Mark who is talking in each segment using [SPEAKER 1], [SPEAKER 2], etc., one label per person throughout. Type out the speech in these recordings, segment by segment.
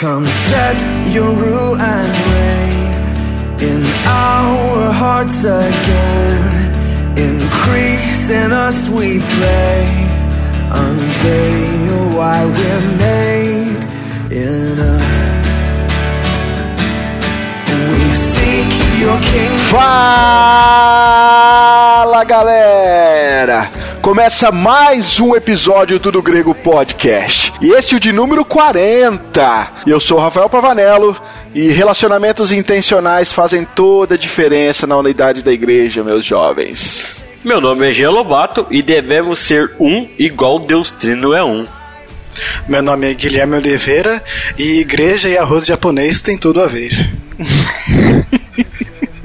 [SPEAKER 1] Come set your rule and reign in our hearts again. Increase in us, we pray. Unveil why we're made in us. We seek your kingdom.
[SPEAKER 2] Fala galera! Começa mais um episódio do Do Grego Podcast. E este é o de número 40. Eu sou o Rafael Pavanello e relacionamentos intencionais fazem toda a diferença na unidade da igreja, meus jovens.
[SPEAKER 3] Meu nome é Jean Lobato e devemos ser um igual Deus Trino é um.
[SPEAKER 4] Meu nome é Guilherme Oliveira e igreja e arroz japonês tem tudo a ver.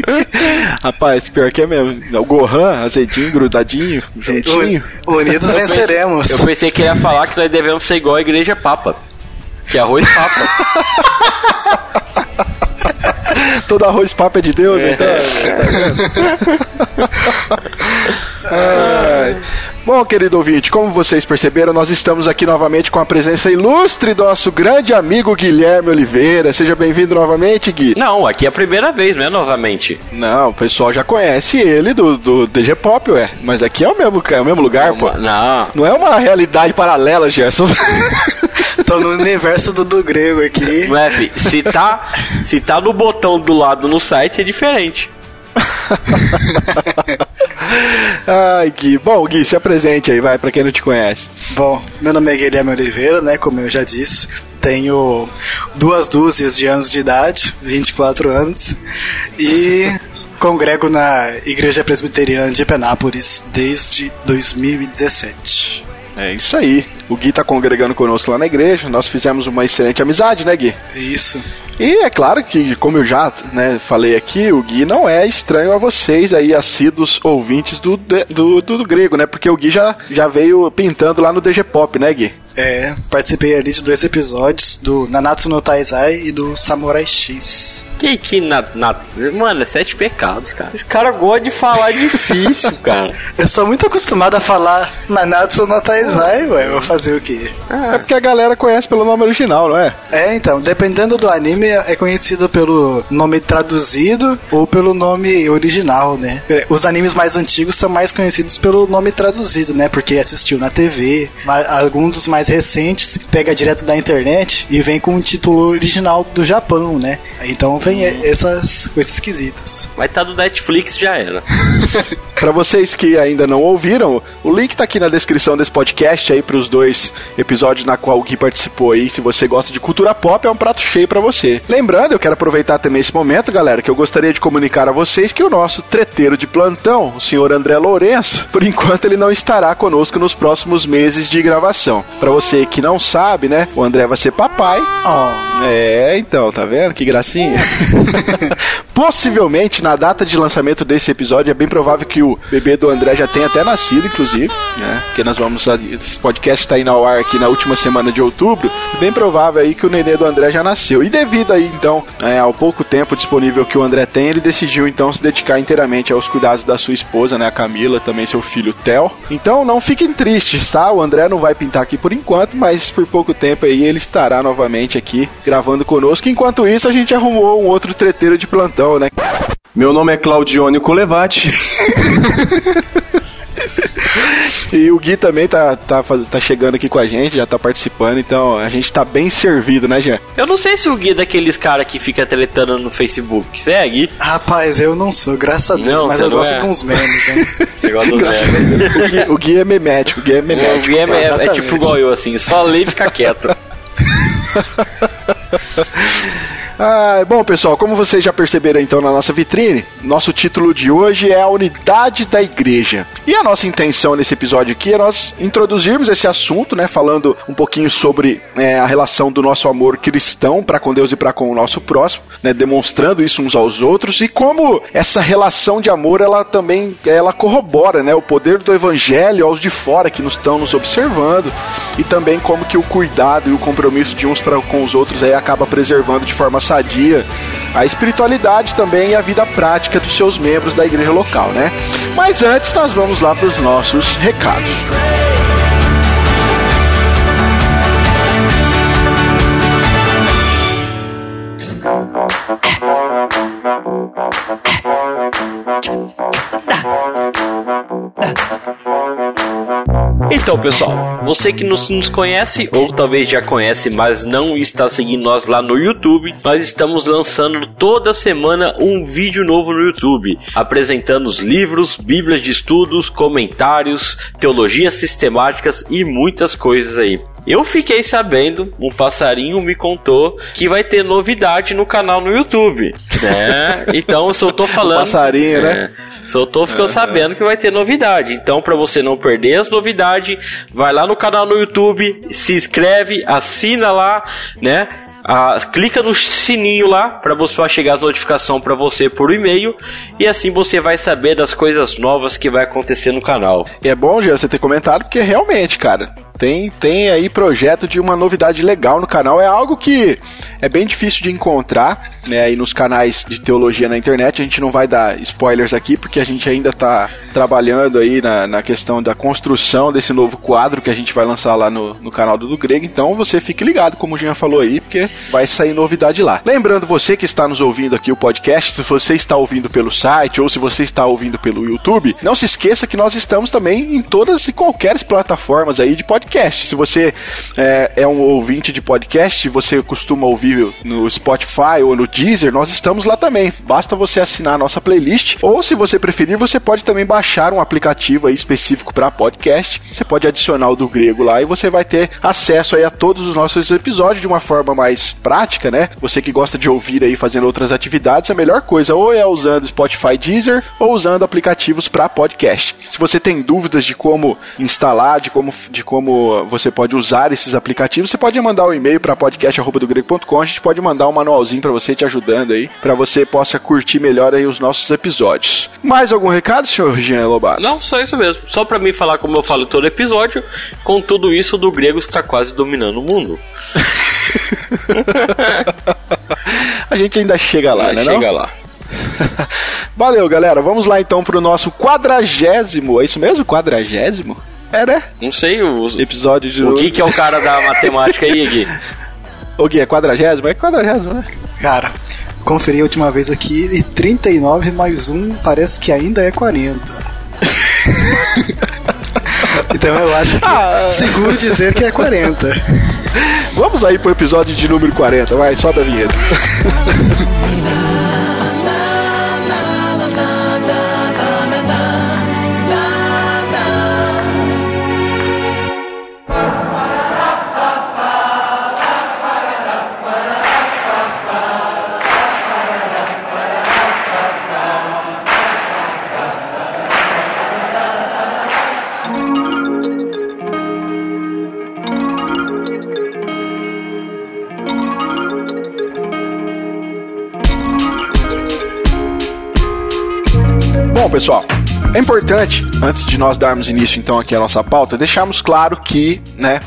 [SPEAKER 2] Rapaz, pior que é mesmo. O Gohan, azedinho, grudadinho, juntinho.
[SPEAKER 4] Unidos
[SPEAKER 3] Eu pensei-
[SPEAKER 4] venceremos.
[SPEAKER 3] Eu pensei que ele ia falar que nós devemos ser igual a igreja papa. Que é arroz papa.
[SPEAKER 2] Todo arroz papo é de Deus, então. Ai. Bom, querido ouvinte, como vocês perceberam, nós estamos aqui novamente com a presença ilustre do nosso grande amigo Guilherme Oliveira. Seja bem-vindo novamente, Gui.
[SPEAKER 3] Não, aqui é a primeira vez, não é novamente.
[SPEAKER 2] Não, o pessoal já conhece ele do, do DG Pop, ué. Mas aqui é o mesmo, é o mesmo lugar, pô.
[SPEAKER 3] Não.
[SPEAKER 2] Não é uma realidade paralela, Gerson.
[SPEAKER 4] Tô no universo do, do grego aqui.
[SPEAKER 3] Não é, fi? Se tá, se tá no botão do lado no site é diferente.
[SPEAKER 2] Ai, Gui. Bom, Gui, se apresente aí, vai, pra quem não te conhece.
[SPEAKER 4] Bom, meu nome é Guilherme Oliveira, né? Como eu já disse. Tenho duas dúzias de anos de idade, 24 anos, e congrego na Igreja Presbiteriana de Penápolis desde 2017.
[SPEAKER 2] É isso aí. O Gui tá congregando conosco lá na igreja. Nós fizemos uma excelente amizade, né, Gui?
[SPEAKER 4] Isso.
[SPEAKER 2] E é claro que, como eu já né, falei aqui, o Gui não é estranho a vocês aí, assíduos ouvintes do, do, do, do grego, né? Porque o Gui já, já veio pintando lá no DG Pop, né, Gui?
[SPEAKER 4] É, participei ali de dois episódios do Nanatsu no Taizai e do Samurai X.
[SPEAKER 3] Que que na, na. Mano, é sete pecados, cara. Esse cara gosta de falar difícil, cara.
[SPEAKER 4] Eu sou muito acostumado a falar Nanatsu no Taizai, ué, vou fazer o quê?
[SPEAKER 2] É porque a galera conhece pelo nome original, não é?
[SPEAKER 4] É, então, dependendo do anime, é conhecido pelo nome traduzido ou pelo nome original, né? Os animes mais antigos são mais conhecidos pelo nome traduzido, né? Porque assistiu na TV. Mas Alguns dos mais recentes pega direto da internet e vem com o título original do Japão, né? Então vem essas coisas esquisitas.
[SPEAKER 3] Mas tá do Netflix, já era.
[SPEAKER 2] Pra vocês que ainda não ouviram, o link tá aqui na descrição desse podcast aí pros dois episódios na qual o Gui participou aí. Se você gosta de cultura pop, é um prato cheio pra você. Lembrando, eu quero aproveitar também esse momento, galera, que eu gostaria de comunicar a vocês que o nosso treteiro de plantão, o senhor André Lourenço, por enquanto ele não estará conosco nos próximos meses de gravação. Pra você que não sabe, né, o André vai ser papai. É, então, tá vendo? Que gracinha. Possivelmente, na data de lançamento desse episódio, é bem provável que o bebê do André já tenha até nascido, inclusive, né? Porque nós vamos. Esse podcast tá indo ao ar aqui na última semana de outubro. Bem provável aí que o nenê do André já nasceu. E devido aí, então, é, ao pouco tempo disponível que o André tem, ele decidiu então se dedicar inteiramente aos cuidados da sua esposa, né? A Camila, também seu filho Theo. Então não fiquem tristes, tá? O André não vai pintar aqui por enquanto, mas por pouco tempo aí ele estará novamente aqui gravando conosco. Enquanto isso, a gente arrumou um outro treteiro de plantão, né?
[SPEAKER 5] Meu nome é Claudione Colevati.
[SPEAKER 2] E o Gui também tá, tá, tá chegando aqui com a gente, já tá participando, então a gente tá bem servido, né, Jean?
[SPEAKER 3] Eu não sei se o Gui é daqueles caras que fica tretando no Facebook. Você é Gui?
[SPEAKER 4] Rapaz, eu não sou, graças a Deus,
[SPEAKER 3] Não,
[SPEAKER 4] mas eu gosto
[SPEAKER 3] é.
[SPEAKER 4] de uns memes,
[SPEAKER 2] Deus. O Gui, o Gui é memético, o Gui é
[SPEAKER 3] É, o
[SPEAKER 2] memético.
[SPEAKER 3] Gui é, é- é tipo igual eu, assim, só lê e fica quieto.
[SPEAKER 2] Ah, bom, pessoal, como vocês já perceberam então na nossa vitrine, nosso título de hoje é a unidade da igreja. E a nossa intenção nesse episódio aqui é nós introduzirmos esse assunto, né, falando um pouquinho sobre é, a relação do nosso amor cristão para com Deus e para com o nosso próximo, né, demonstrando isso uns aos outros e como essa relação de amor ela também ela corrobora, né, o poder do evangelho aos de fora que nos estão nos observando e também como que o cuidado e o compromisso de uns para com os outros aí acaba preservando de forma sadia a espiritualidade também e a vida prática dos seus membros da igreja local, né? Mas antes nós vamos lá para os nossos recados.
[SPEAKER 3] Então, pessoal, você que nos, nos conhece ou talvez já conhece, mas não está seguindo nós lá no YouTube, nós estamos lançando toda semana um vídeo novo no YouTube, apresentando os livros, bíblias de estudos, comentários, teologias sistemáticas e muitas coisas aí. Eu fiquei sabendo, um passarinho me contou que vai ter novidade no canal no YouTube, né? Então, se eu tô falando,
[SPEAKER 2] passarinho, né?
[SPEAKER 3] Se eu tô ficando sabendo que vai ter novidade. Então, para você não perder as novidades, vai lá no canal no YouTube, se inscreve, assina lá, né? Ah, clica no sininho lá para você chegar as notificações para você por e-mail e assim você vai saber das coisas novas que vai acontecer no canal.
[SPEAKER 2] E é bom, Jean, você ter comentado, porque realmente, cara, tem, tem aí projeto de uma novidade legal no canal. É algo que é bem difícil de encontrar, né? Aí nos canais de teologia na internet. A gente não vai dar spoilers aqui, porque a gente ainda está trabalhando aí na, na questão da construção desse novo quadro que a gente vai lançar lá no, no canal do, do Grego. Então você fique ligado, como o Jean falou aí, porque vai sair novidade lá. Lembrando, você que está nos ouvindo aqui o podcast, se você está ouvindo pelo site ou se você está ouvindo pelo YouTube, não se esqueça que nós estamos também em todas e qualquer plataformas aí de podcast podcast. Se você é, é um ouvinte de podcast, você costuma ouvir no Spotify ou no Deezer, nós estamos lá também. Basta você assinar a nossa playlist, ou se você preferir, você pode também baixar um aplicativo específico para podcast. Você pode adicionar o do grego lá e você vai ter acesso a todos os nossos episódios de uma forma mais prática, né? Você que gosta de ouvir aí fazendo outras atividades, a melhor coisa ou é usando Spotify Deezer ou usando aplicativos para podcast. Se você tem dúvidas de como instalar, de como, de como você pode usar esses aplicativos, você pode mandar um e-mail para podcast@dogrego.com, a gente pode mandar um manualzinho para você te ajudando aí, para você possa curtir melhor aí os nossos episódios. Mais algum recado, senhor Jean Lobato?
[SPEAKER 3] Não, só isso mesmo. Só para mim falar como eu falo todo episódio, com tudo isso do grego está quase dominando o mundo.
[SPEAKER 2] a gente ainda chega lá, né?
[SPEAKER 3] Chega
[SPEAKER 2] não?
[SPEAKER 3] lá.
[SPEAKER 2] Valeu, galera. Vamos lá então pro nosso quadragésimo. É isso mesmo? Quadragésimo? É, né?
[SPEAKER 3] Não sei os
[SPEAKER 2] episódios de.
[SPEAKER 3] O Gui que é o cara da matemática aí, Gui?
[SPEAKER 2] O Gui é quadragésimo? É quadragésimo, né?
[SPEAKER 4] Cara, conferi a última vez aqui e 39 mais 1 parece que ainda é 40. então eu acho que ah, seguro dizer que é 40.
[SPEAKER 2] Vamos aí pro episódio de número 40, vai, sobe a vinheta. pessoal, é importante, antes de nós darmos início então aqui à nossa pauta, deixarmos claro que, né,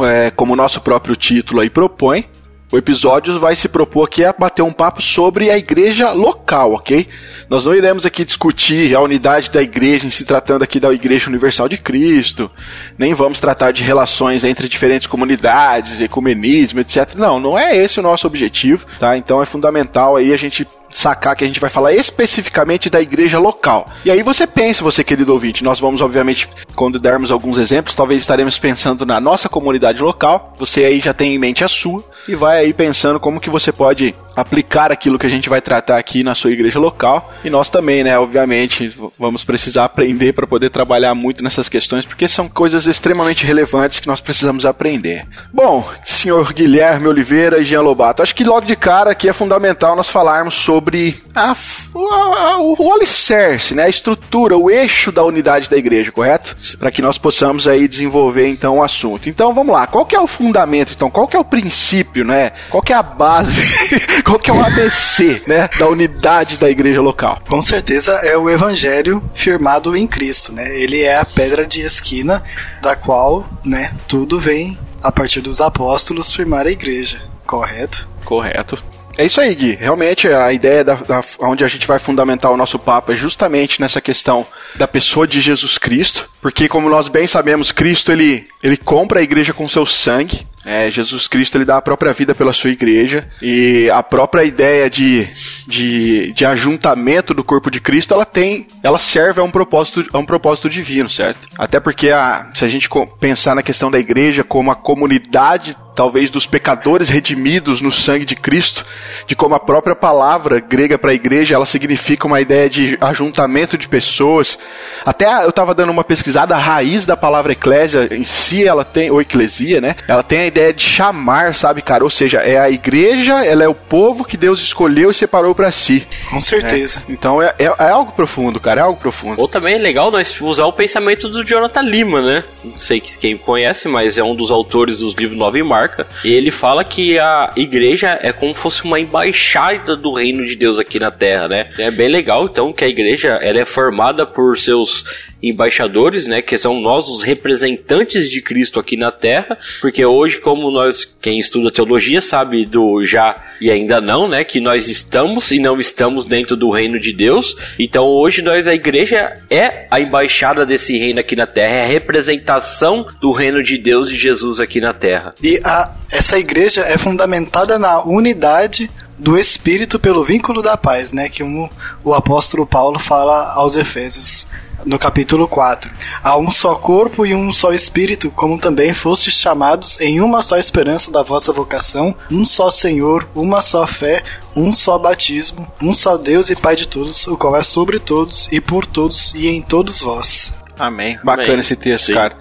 [SPEAKER 2] é, como o nosso próprio título aí propõe, o episódio vai se propor aqui a bater um papo sobre a igreja local, ok? Nós não iremos aqui discutir a unidade da igreja em se tratando aqui da Igreja Universal de Cristo, nem vamos tratar de relações entre diferentes comunidades, ecumenismo, etc. Não, não é esse o nosso objetivo, tá? Então é fundamental aí a gente sacar que a gente vai falar especificamente da igreja local. E aí você pensa, você querido ouvinte, nós vamos obviamente, quando dermos alguns exemplos, talvez estaremos pensando na nossa comunidade local. Você aí já tem em mente a sua e vai aí pensando como que você pode aplicar aquilo que a gente vai tratar aqui na sua igreja local. E nós também, né, obviamente, vamos precisar aprender para poder trabalhar muito nessas questões, porque são coisas extremamente relevantes que nós precisamos aprender. Bom, senhor Guilherme Oliveira e Jean Lobato, acho que logo de cara aqui é fundamental nós falarmos sobre a, a, o, o alicerce, né, a estrutura, o eixo da unidade da igreja, correto? Para que nós possamos aí desenvolver então o assunto. Então vamos lá, qual que é o fundamento, então, qual que é o princípio, né? Qual que é a base qual que é o ABC, né, da unidade da igreja local?
[SPEAKER 4] Com certeza é o evangelho firmado em Cristo, né? Ele é a pedra de esquina da qual, né, tudo vem a partir dos apóstolos firmar a igreja, correto?
[SPEAKER 2] Correto. É isso aí, Gui. Realmente, a ideia da, da, onde a gente vai fundamentar o nosso papo é justamente nessa questão da pessoa de Jesus Cristo, porque como nós bem sabemos, Cristo ele, ele compra a igreja com seu sangue, É, Jesus Cristo ele dá a própria vida pela sua igreja e a própria ideia de, de, de ajuntamento do corpo de Cristo ela tem, ela serve a um propósito, a um propósito divino, certo? Até porque a, se a gente pensar na questão da igreja como a comunidade talvez dos pecadores redimidos no sangue de Cristo, de como a própria palavra grega para igreja, ela significa uma ideia de ajuntamento de pessoas. Até eu estava dando uma pesquisada, a raiz da palavra eclésia em si, ela tem, ou eclesia, né? Ela tem a ideia de chamar, sabe, cara? Ou seja, é a igreja, ela é o povo que Deus escolheu e separou para si.
[SPEAKER 4] Com certeza.
[SPEAKER 2] É. Então é, é, é, algo profundo, cara, é algo profundo.
[SPEAKER 3] Ou também é legal nós usar o pensamento do Jonathan Lima, né? Não sei quem conhece, mas é um dos autores dos livros Nova e Marca. E ele fala que a igreja é como se fosse uma embaixada do reino de Deus aqui na Terra, né? É bem legal, então, que a igreja ela é formada por seus embaixadores, né, que são nós os representantes de Cristo aqui na Terra, porque hoje, como nós, quem estuda teologia sabe do já e ainda não, né, que nós estamos e não estamos dentro do reino de Deus. Então hoje nós a igreja é a embaixada desse reino aqui na Terra, é a representação do reino de Deus e Jesus aqui na Terra.
[SPEAKER 4] E a, essa igreja é fundamentada na unidade do Espírito pelo vínculo da paz, né? Que o, o apóstolo Paulo fala aos Efésios no capítulo 4. Há um só corpo e um só espírito, como também fostes chamados em uma só esperança da vossa vocação, um só Senhor, uma só fé, um só batismo, um só Deus e Pai de todos, o qual é sobre todos e por todos e em todos vós.
[SPEAKER 2] Amém. Bacana Amém. esse texto, Sim. cara.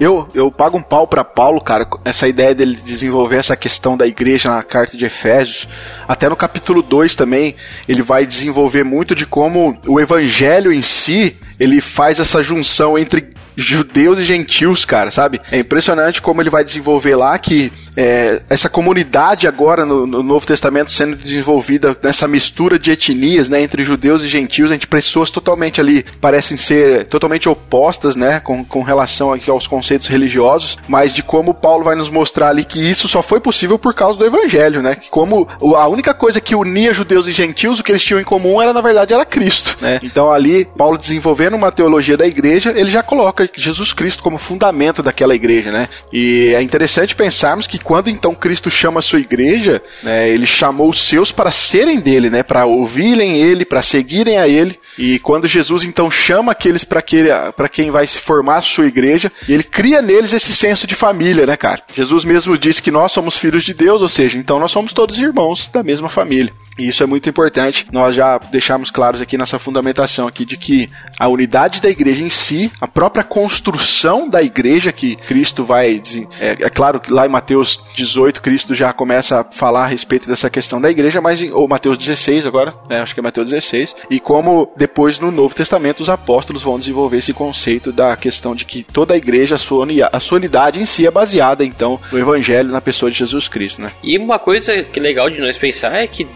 [SPEAKER 2] Eu, eu pago um pau para Paulo, cara, essa ideia dele desenvolver essa questão da igreja na carta de Efésios. Até no capítulo 2 também, ele vai desenvolver muito de como o evangelho em si, ele faz essa junção entre judeus e gentios, cara, sabe? É impressionante como ele vai desenvolver lá que é, essa comunidade agora no, no, Novo Testamento sendo desenvolvida nessa mistura de etnias, né, entre judeus e gentios, entre pessoas totalmente ali parecem ser totalmente opostas, né, com, com relação aqui aos conceitos religiosos, mas de como Paulo vai nos mostrar ali que isso só foi possível por causa do evangelho, né, que como a única coisa que unia judeus e gentios, o que eles tinham em comum era na verdade era Cristo, né? Então ali Paulo desenvolvendo uma teologia da igreja, ele já coloca Jesus Cristo como fundamento daquela igreja, né? E é interessante pensarmos que quando então Cristo chama a sua igreja, né, ele chamou os seus para serem dele, né, para ouvirem ele, para seguirem a ele. E quando Jesus então chama aqueles para que, para quem vai se formar a sua igreja, ele cria neles esse senso de família, né, cara? Jesus mesmo disse que nós somos filhos de Deus, ou seja, então nós somos todos irmãos da mesma família. E isso é muito importante. Nós já deixamos claros aqui nessa fundamentação aqui de que a unidade da igreja em si, a própria construção da igreja que Cristo vai. É, é claro que lá em Mateus 18, Cristo já começa a falar a respeito dessa questão da igreja, mas em, ou Mateus 16 agora, né, acho que é Mateus 16, e como depois no Novo Testamento os apóstolos vão desenvolver esse conceito da questão de que toda a igreja, a sua, a sua unidade em si é baseada então no Evangelho, na pessoa de Jesus Cristo, né?
[SPEAKER 3] E uma coisa que é legal de nós pensar é que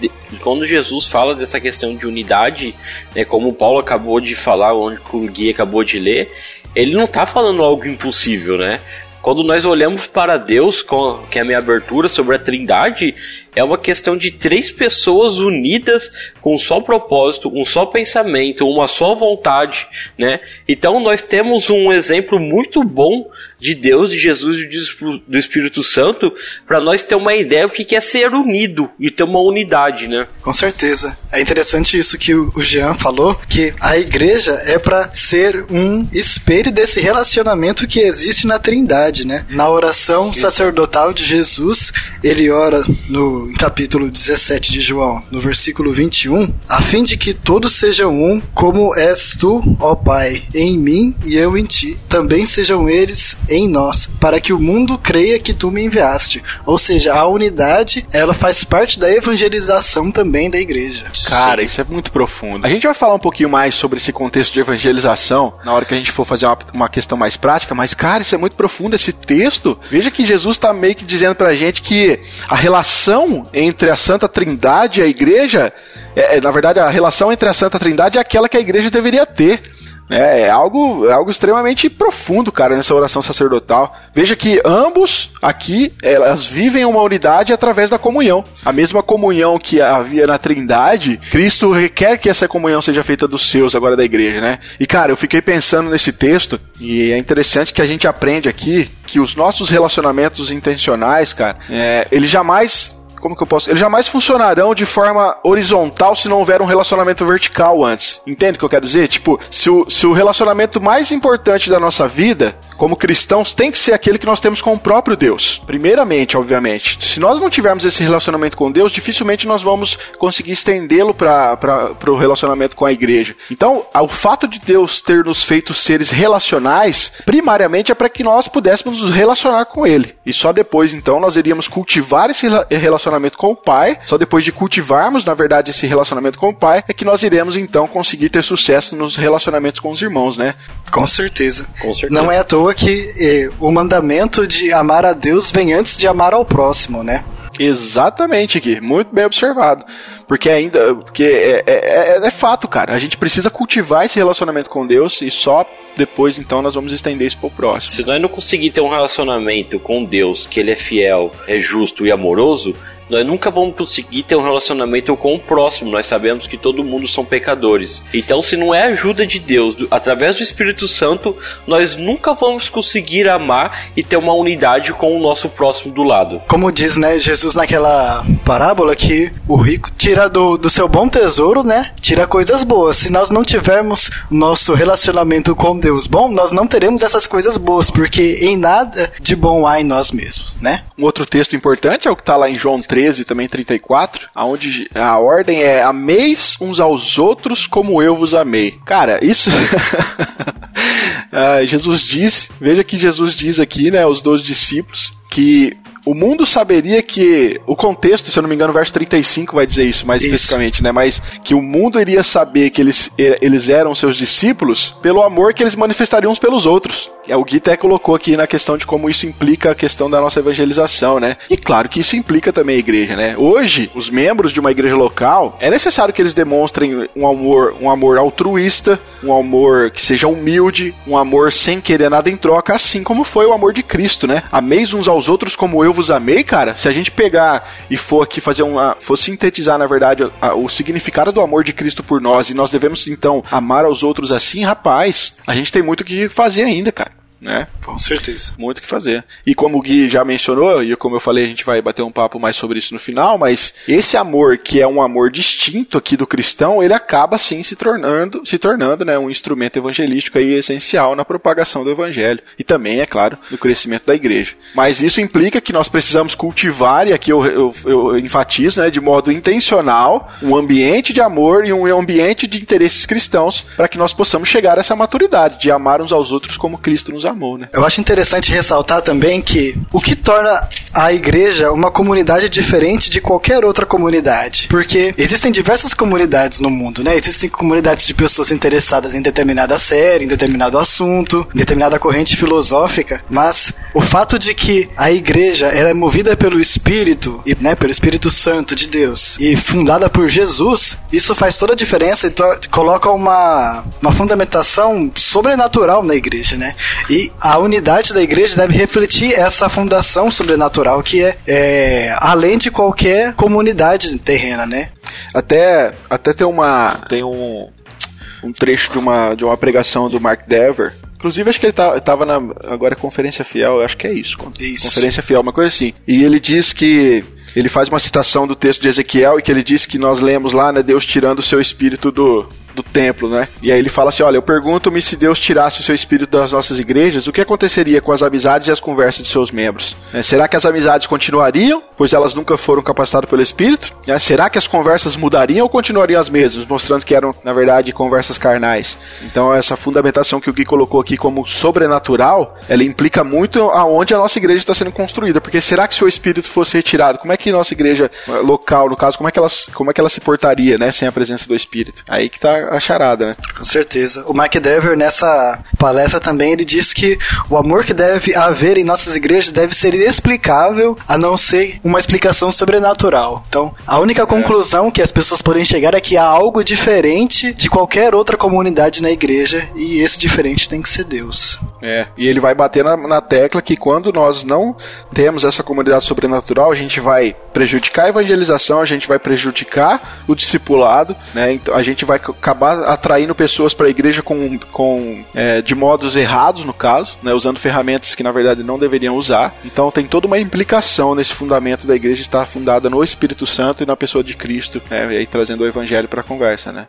[SPEAKER 3] quando Jesus fala dessa questão de unidade, né, como Paulo acabou de falar, o Gui acabou de ler, ele não está falando algo impossível, né? Quando nós olhamos para Deus, que é a minha abertura sobre a Trindade, é uma questão de três pessoas unidas com um só propósito, um só pensamento, uma só vontade, né? Então nós temos um exemplo muito bom de Deus, de Jesus e do Espírito Santo para nós ter uma ideia do que é ser unido e ter uma unidade, né?
[SPEAKER 4] Com certeza. É interessante isso que o Jean falou, que a igreja é para ser um espelho desse relacionamento que existe na Trindade, né? Na oração sacerdotal de Jesus, ele ora no capítulo 17 de João, no versículo 21, a fim de que todos sejam um, como és tu, ó Pai, em mim e eu em ti, também sejam eles em nós, para que o mundo creia que tu me enviaste. Ou seja, a unidade, ela faz parte da evangelização também da igreja.
[SPEAKER 2] Cara, isso é muito profundo. A gente vai falar um pouquinho mais sobre esse contexto de evangelização na hora que a gente for fazer uma, uma questão mais prática, mas cara, isso é muito profundo esse texto. Veja que Jesus está meio que dizendo pra gente que a relação entre a Santa Trindade e a igreja, é, é, na verdade, a relação entre a Santa Trindade é aquela que a igreja deveria ter. É, é algo, é algo extremamente profundo, cara, nessa oração sacerdotal. Veja que ambos aqui, elas vivem uma unidade através da comunhão. A mesma comunhão que havia na Trindade, Cristo requer que essa comunhão seja feita dos seus agora da igreja, né? E cara, eu fiquei pensando nesse texto e é interessante que a gente aprende aqui que os nossos relacionamentos intencionais, cara, é, eles jamais como que eu posso? Eles jamais funcionarão de forma horizontal se não houver um relacionamento vertical antes. Entende o que eu quero dizer? Tipo, se o, se o relacionamento mais importante da nossa vida, como cristãos, tem que ser aquele que nós temos com o próprio Deus. Primeiramente, obviamente. Se nós não tivermos esse relacionamento com Deus, dificilmente nós vamos conseguir estendê-lo para o relacionamento com a igreja. Então, o fato de Deus ter nos feito seres relacionais, primariamente é para que nós pudéssemos nos relacionar com Ele. E só depois, então, nós iríamos cultivar esse relacionamento com o Pai. Só depois de cultivarmos, na verdade, esse relacionamento com o Pai, é que nós iremos então conseguir ter sucesso nos relacionamentos com os irmãos, né?
[SPEAKER 4] Com certeza.
[SPEAKER 3] Com certeza.
[SPEAKER 4] Não é à toa que eh, o mandamento de amar a Deus vem antes de amar ao próximo, né?
[SPEAKER 2] Exatamente, aqui, muito bem observado. Porque ainda, porque é, é, é, é, fato, cara. A gente precisa cultivar esse relacionamento com Deus e só depois então nós vamos estender isso pro próximo.
[SPEAKER 3] Se nós não conseguir ter um relacionamento com Deus, que ele é fiel, é justo e amoroso, nós nunca vamos conseguir ter um relacionamento com o próximo. Nós sabemos que todo mundo são pecadores. Então, se não é ajuda de Deus, através do Espírito Santo, nós nunca vamos conseguir amar e ter uma unidade com o nosso próximo do lado.
[SPEAKER 4] Como diz, né, Jesus naquela parábola que o rico tira do, do seu bom tesouro, né, tira coisas boas. Se nós não tivermos nosso relacionamento com Deus bom, nós não teremos essas coisas boas, porque em nada de bom há em nós mesmos, né?
[SPEAKER 2] Um outro texto importante é o que está lá em João 3, 13 também 34, aonde a ordem é ameis uns aos outros como eu vos amei. Cara, isso ah, Jesus diz, veja que Jesus diz aqui, né, aos 12 discípulos, que o mundo saberia que. O contexto, se eu não me engano, o verso 35 vai dizer isso mais isso. especificamente, né? Mas que o mundo iria saber que eles, eles eram seus discípulos pelo amor que eles manifestariam uns pelos outros. É, o Gui até colocou aqui na questão de como isso implica a questão da nossa evangelização, né? E claro que isso implica também a igreja, né? Hoje, os membros de uma igreja local, é necessário que eles demonstrem um amor, um amor altruísta, um amor que seja humilde, um amor sem querer nada em troca, assim como foi o amor de Cristo, né? Ameis uns aos outros como eu vos amei, cara. Se a gente pegar e for aqui fazer uma. for sintetizar, na verdade, a, o significado do amor de Cristo por nós, e nós devemos então amar aos outros assim, rapaz, a gente tem muito o que fazer ainda, cara né?
[SPEAKER 4] Com certeza.
[SPEAKER 2] Muito o que fazer. E como o Gui já mencionou, e como eu falei, a gente vai bater um papo mais sobre isso no final, mas esse amor, que é um amor distinto aqui do cristão, ele acaba sim se tornando, se tornando, né, um instrumento evangelístico aí essencial na propagação do evangelho. E também, é claro, no crescimento da igreja. Mas isso implica que nós precisamos cultivar, e aqui eu, eu, eu enfatizo, né, de modo intencional, um ambiente de amor e um ambiente de interesses cristãos para que nós possamos chegar a essa maturidade de amar uns aos outros como Cristo nos amou, né?
[SPEAKER 4] Eu acho interessante ressaltar também que o que torna a igreja uma comunidade diferente de qualquer outra comunidade. Porque existem diversas comunidades no mundo, né? Existem comunidades de pessoas interessadas em determinada série, em determinado assunto, em determinada corrente filosófica, mas o fato de que a igreja ela é movida pelo Espírito, e, né, pelo Espírito Santo de Deus e fundada por Jesus, isso faz toda a diferença e coloca uma, uma fundamentação sobrenatural na igreja, né? E a unidade da igreja deve refletir essa fundação sobrenatural que é, é além de qualquer comunidade terrena, né?
[SPEAKER 2] Até, até tem uma tem um, um trecho de uma, de uma pregação do Mark Dever Inclusive, acho que ele tá, tava na. Agora, Conferência Fiel, acho que é isso.
[SPEAKER 4] isso.
[SPEAKER 2] Conferência Fiel, uma coisa assim. E ele diz que. Ele faz uma citação do texto de Ezequiel e que ele diz que nós lemos lá, né? Deus tirando o seu espírito do, do templo, né? E aí ele fala assim: olha, eu pergunto-me se Deus tirasse o seu espírito das nossas igrejas, o que aconteceria com as amizades e as conversas de seus membros? É, será que as amizades continuariam, pois elas nunca foram capacitadas pelo Espírito? É, será que as conversas mudariam ou continuariam as mesmas, mostrando que eram, na verdade, conversas carnais? Então, essa fundamentação que o Gui colocou aqui como sobrenatural, ela implica muito aonde a nossa igreja está sendo construída, porque será que se o Espírito fosse retirado, como é que nossa igreja local, no caso, como é que ela, como é que ela se portaria, né, sem a presença do Espírito? Aí que tá a, a charada, né?
[SPEAKER 4] Com certeza. O Mike Dever, nessa palestra também, ele disse que o amor que deve haver em nossas igrejas deve ser inexplicável, a não ser uma explicação sobrenatural. Então, a única conclusão que as pessoas podem chegar é que há algo diferente de qualquer outra comunidade na igreja, e esse diferente tem que ser Deus.
[SPEAKER 2] É, e ele vai bater na, na tecla que quando nós não temos essa comunidade sobrenatural, a gente vai prejudicar a evangelização, a gente vai prejudicar o discipulado, né? Então a gente vai acabar atraindo pessoas para a igreja com, com é, de modos errados, no caso, né? Usando ferramentas que na verdade não deveriam usar. Então tem toda uma implicação nesse fundamento da igreja estar fundada no Espírito Santo e na pessoa de Cristo, né? E aí trazendo o evangelho para a conversa, né?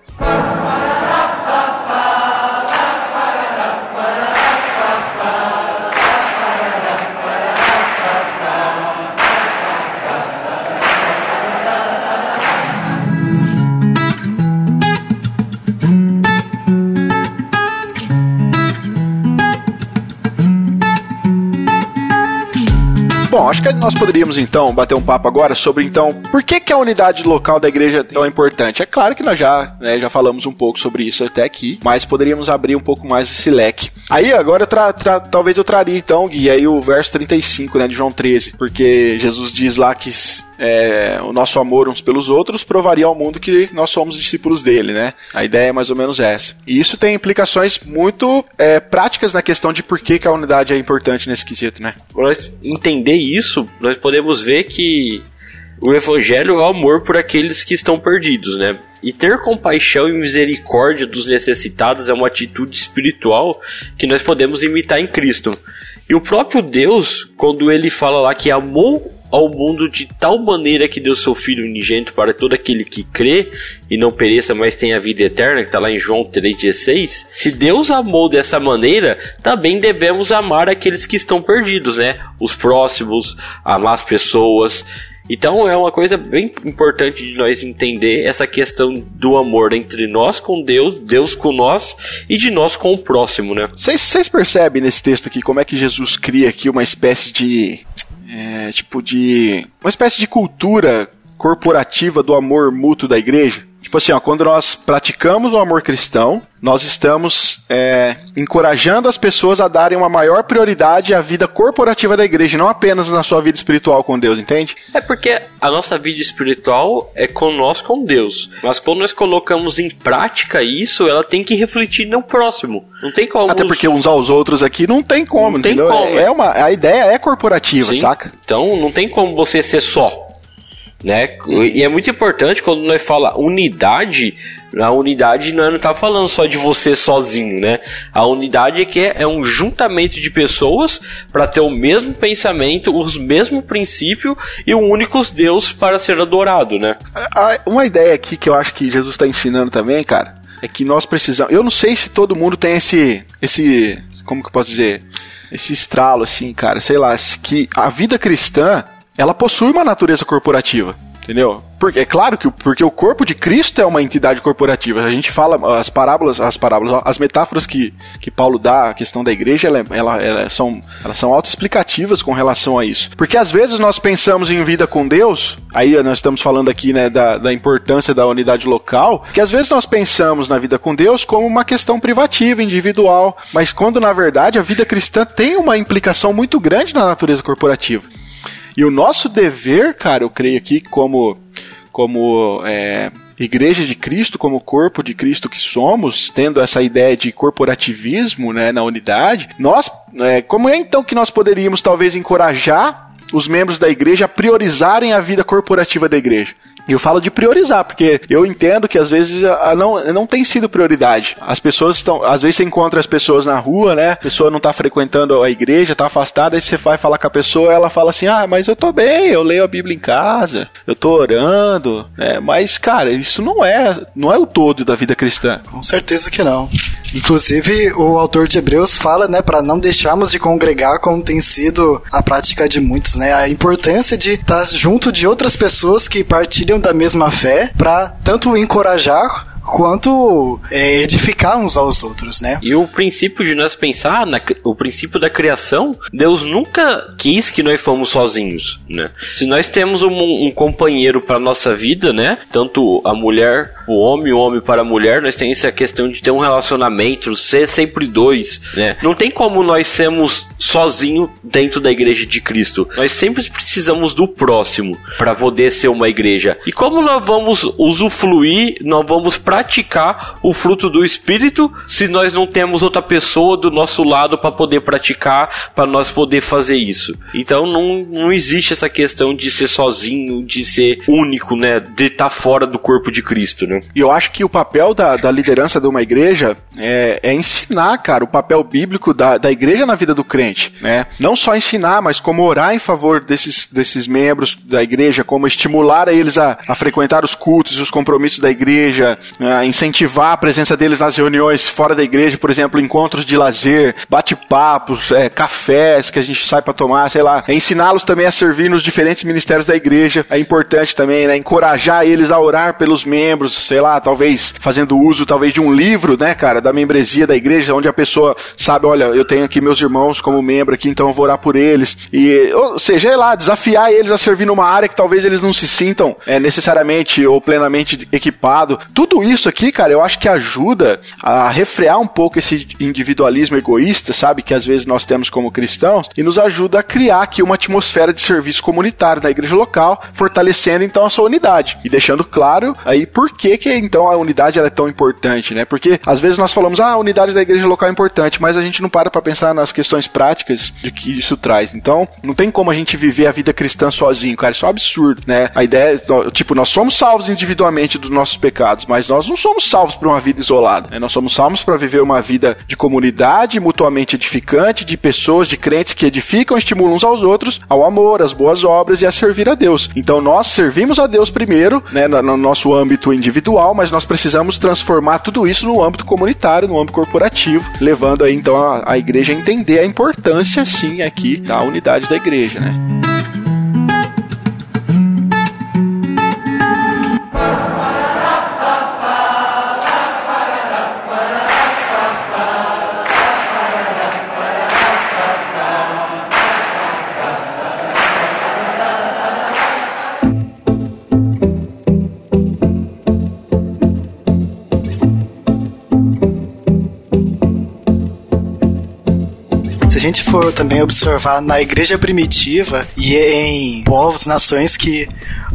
[SPEAKER 2] Bom, acho que nós poderíamos então bater um papo agora sobre então por que, que a unidade local da igreja é tão importante. É claro que nós já, né, já falamos um pouco sobre isso até aqui, mas poderíamos abrir um pouco mais esse leque. Aí agora tra- tra- talvez eu traria então, Gui, aí o verso 35, né, de João 13, porque Jesus diz lá que é, o nosso amor uns pelos outros provaria ao mundo que nós somos discípulos dele, né? A ideia é mais ou menos essa. E isso tem implicações muito é, práticas na questão de por que, que a unidade é importante nesse quesito, né?
[SPEAKER 3] Nós entender isso, nós podemos ver que o evangelho é o amor por aqueles que estão perdidos, né? E ter compaixão e misericórdia dos necessitados é uma atitude espiritual que nós podemos imitar em Cristo. E o próprio Deus, quando ele fala lá que amou ao mundo de tal maneira que deu seu Filho unigênito para todo aquele que crê e não pereça, mas tenha vida eterna, que está lá em João 3,16. Se Deus amou dessa maneira, também devemos amar aqueles que estão perdidos, né? Os próximos, amar as pessoas. Então é uma coisa bem importante de nós entender essa questão do amor entre nós com Deus, Deus com nós e de nós com o próximo, né?
[SPEAKER 2] Vocês vocês percebem nesse texto aqui como é que Jesus cria aqui uma espécie de. É, tipo de. Uma espécie de cultura corporativa do amor mútuo da igreja? Tipo assim, ó, quando nós praticamos o amor cristão, nós estamos é, encorajando as pessoas a darem uma maior prioridade à vida corporativa da igreja, não apenas na sua vida espiritual com Deus, entende?
[SPEAKER 3] É porque a nossa vida espiritual é com nós, com Deus. Mas quando nós colocamos em prática isso, ela tem que refletir no próximo. Não tem como.
[SPEAKER 2] Até porque uns aos outros aqui não tem como,
[SPEAKER 3] Não tem
[SPEAKER 2] entendeu?
[SPEAKER 3] como,
[SPEAKER 2] é uma, a ideia é corporativa,
[SPEAKER 3] Sim.
[SPEAKER 2] saca?
[SPEAKER 3] Então não tem como você ser só. Né? E é muito importante quando nós fala unidade, a unidade não está falando só de você sozinho, né? A unidade é que é, é um juntamento de pessoas para ter o mesmo pensamento, os mesmos princípios e um único Deus para ser adorado, né?
[SPEAKER 2] Uma ideia aqui que eu acho que Jesus está ensinando também, cara, é que nós precisamos. Eu não sei se todo mundo tem esse. esse. Como que eu posso dizer? Esse estralo, assim, cara, sei lá, que a vida cristã ela possui uma natureza corporativa. Entendeu? Porque é claro que porque o corpo de Cristo é uma entidade corporativa. A gente fala as parábolas, as parábolas, as metáforas que, que Paulo dá à questão da igreja, ela, ela, ela são elas são autoexplicativas com relação a isso. Porque às vezes nós pensamos em vida com Deus, aí nós estamos falando aqui né, da, da importância da unidade local, que às vezes nós pensamos na vida com Deus como uma questão privativa, individual, mas quando na verdade a vida cristã tem uma implicação muito grande na natureza corporativa. E o nosso dever, cara, eu creio aqui, como, como é, Igreja de Cristo, como corpo de Cristo que somos, tendo essa ideia de corporativismo né, na unidade, nós, é, como é então que nós poderíamos talvez encorajar os membros da igreja a priorizarem a vida corporativa da igreja? E eu falo de priorizar, porque eu entendo que às vezes a- não, não tem sido prioridade. As pessoas estão. Às vezes você encontra as pessoas na rua, né? A pessoa não tá frequentando a igreja, tá afastada, aí você vai falar com a pessoa, ela fala assim: Ah, mas eu tô bem, eu leio a Bíblia em casa, eu tô orando. né? mas, cara, isso não é, não é o todo da vida cristã.
[SPEAKER 4] Com certeza que não. Inclusive, o autor de Hebreus fala, né, para não deixarmos de congregar como tem sido a prática de muitos, né, a importância de estar junto de outras pessoas que partilham da mesma fé, para tanto encorajar quanto é, edificar uns aos outros, né?
[SPEAKER 3] E o princípio de nós pensar, na, o princípio da criação, Deus nunca quis que nós fomos sozinhos, né? Se nós temos um, um companheiro para nossa vida, né? Tanto a mulher, o homem, o homem para a mulher, nós temos essa questão de ter um relacionamento, ser sempre dois, né? Não tem como nós sermos sozinho dentro da igreja de Cristo. Nós sempre precisamos do próximo para poder ser uma igreja. E como nós vamos usufruir, nós vamos praticar o fruto do Espírito se nós não temos outra pessoa do nosso lado para poder praticar, para nós poder fazer isso. Então não, não existe essa questão de ser sozinho, de ser único, né? De estar tá fora do corpo de Cristo, né?
[SPEAKER 2] E eu acho que o papel da, da liderança de uma igreja é, é ensinar, cara, o papel bíblico da, da igreja na vida do crente, né? Não só ensinar, mas como orar em favor desses, desses membros da igreja, como estimular eles a, a frequentar os cultos e os compromissos da igreja, a incentivar a presença deles nas reuniões fora da igreja, por exemplo, encontros de lazer, bate-papos, é, cafés que a gente sai para tomar, sei lá. É ensiná-los também a servir nos diferentes ministérios da igreja. É importante também, né? Encorajar eles a orar pelos membros, sei lá, talvez fazendo uso talvez de um livro, né, cara, da membresia da igreja, onde a pessoa sabe, olha, eu tenho aqui meus irmãos como membro aqui, então eu vou orar por eles. E, ou seja, é lá, desafiar eles a servir numa área que talvez eles não se sintam é, necessariamente ou plenamente equipado. Tudo isso aqui, cara, eu acho que ajuda a refrear um pouco esse individualismo egoísta, sabe, que às vezes nós temos como cristãos, e nos ajuda a criar aqui uma atmosfera de serviço comunitário na igreja local, fortalecendo então a sua unidade e deixando claro aí por que que então a unidade é tão importante, né? Porque às vezes nós falamos, ah, a unidade da igreja local é importante, mas a gente não para para pensar nas questões práticas de que isso traz. Então, não tem como a gente viver a vida cristã sozinho, cara, isso é um absurdo, né? A ideia é, tipo, nós somos salvos individualmente dos nossos pecados, mas nós não somos salvos para uma vida isolada, né? Nós somos salvos para viver uma vida de comunidade, mutuamente edificante, de pessoas, de crentes que edificam, estimulam uns aos outros ao amor, às boas obras e a servir a Deus. Então, nós servimos a Deus primeiro, né, no nosso âmbito individual, mas nós precisamos transformar tudo isso no âmbito comunitário, no âmbito corporativo, levando aí então a, a igreja a entender a importância, sim, aqui da unidade da igreja, né?
[SPEAKER 4] For também observar na igreja primitiva e em povos, nações que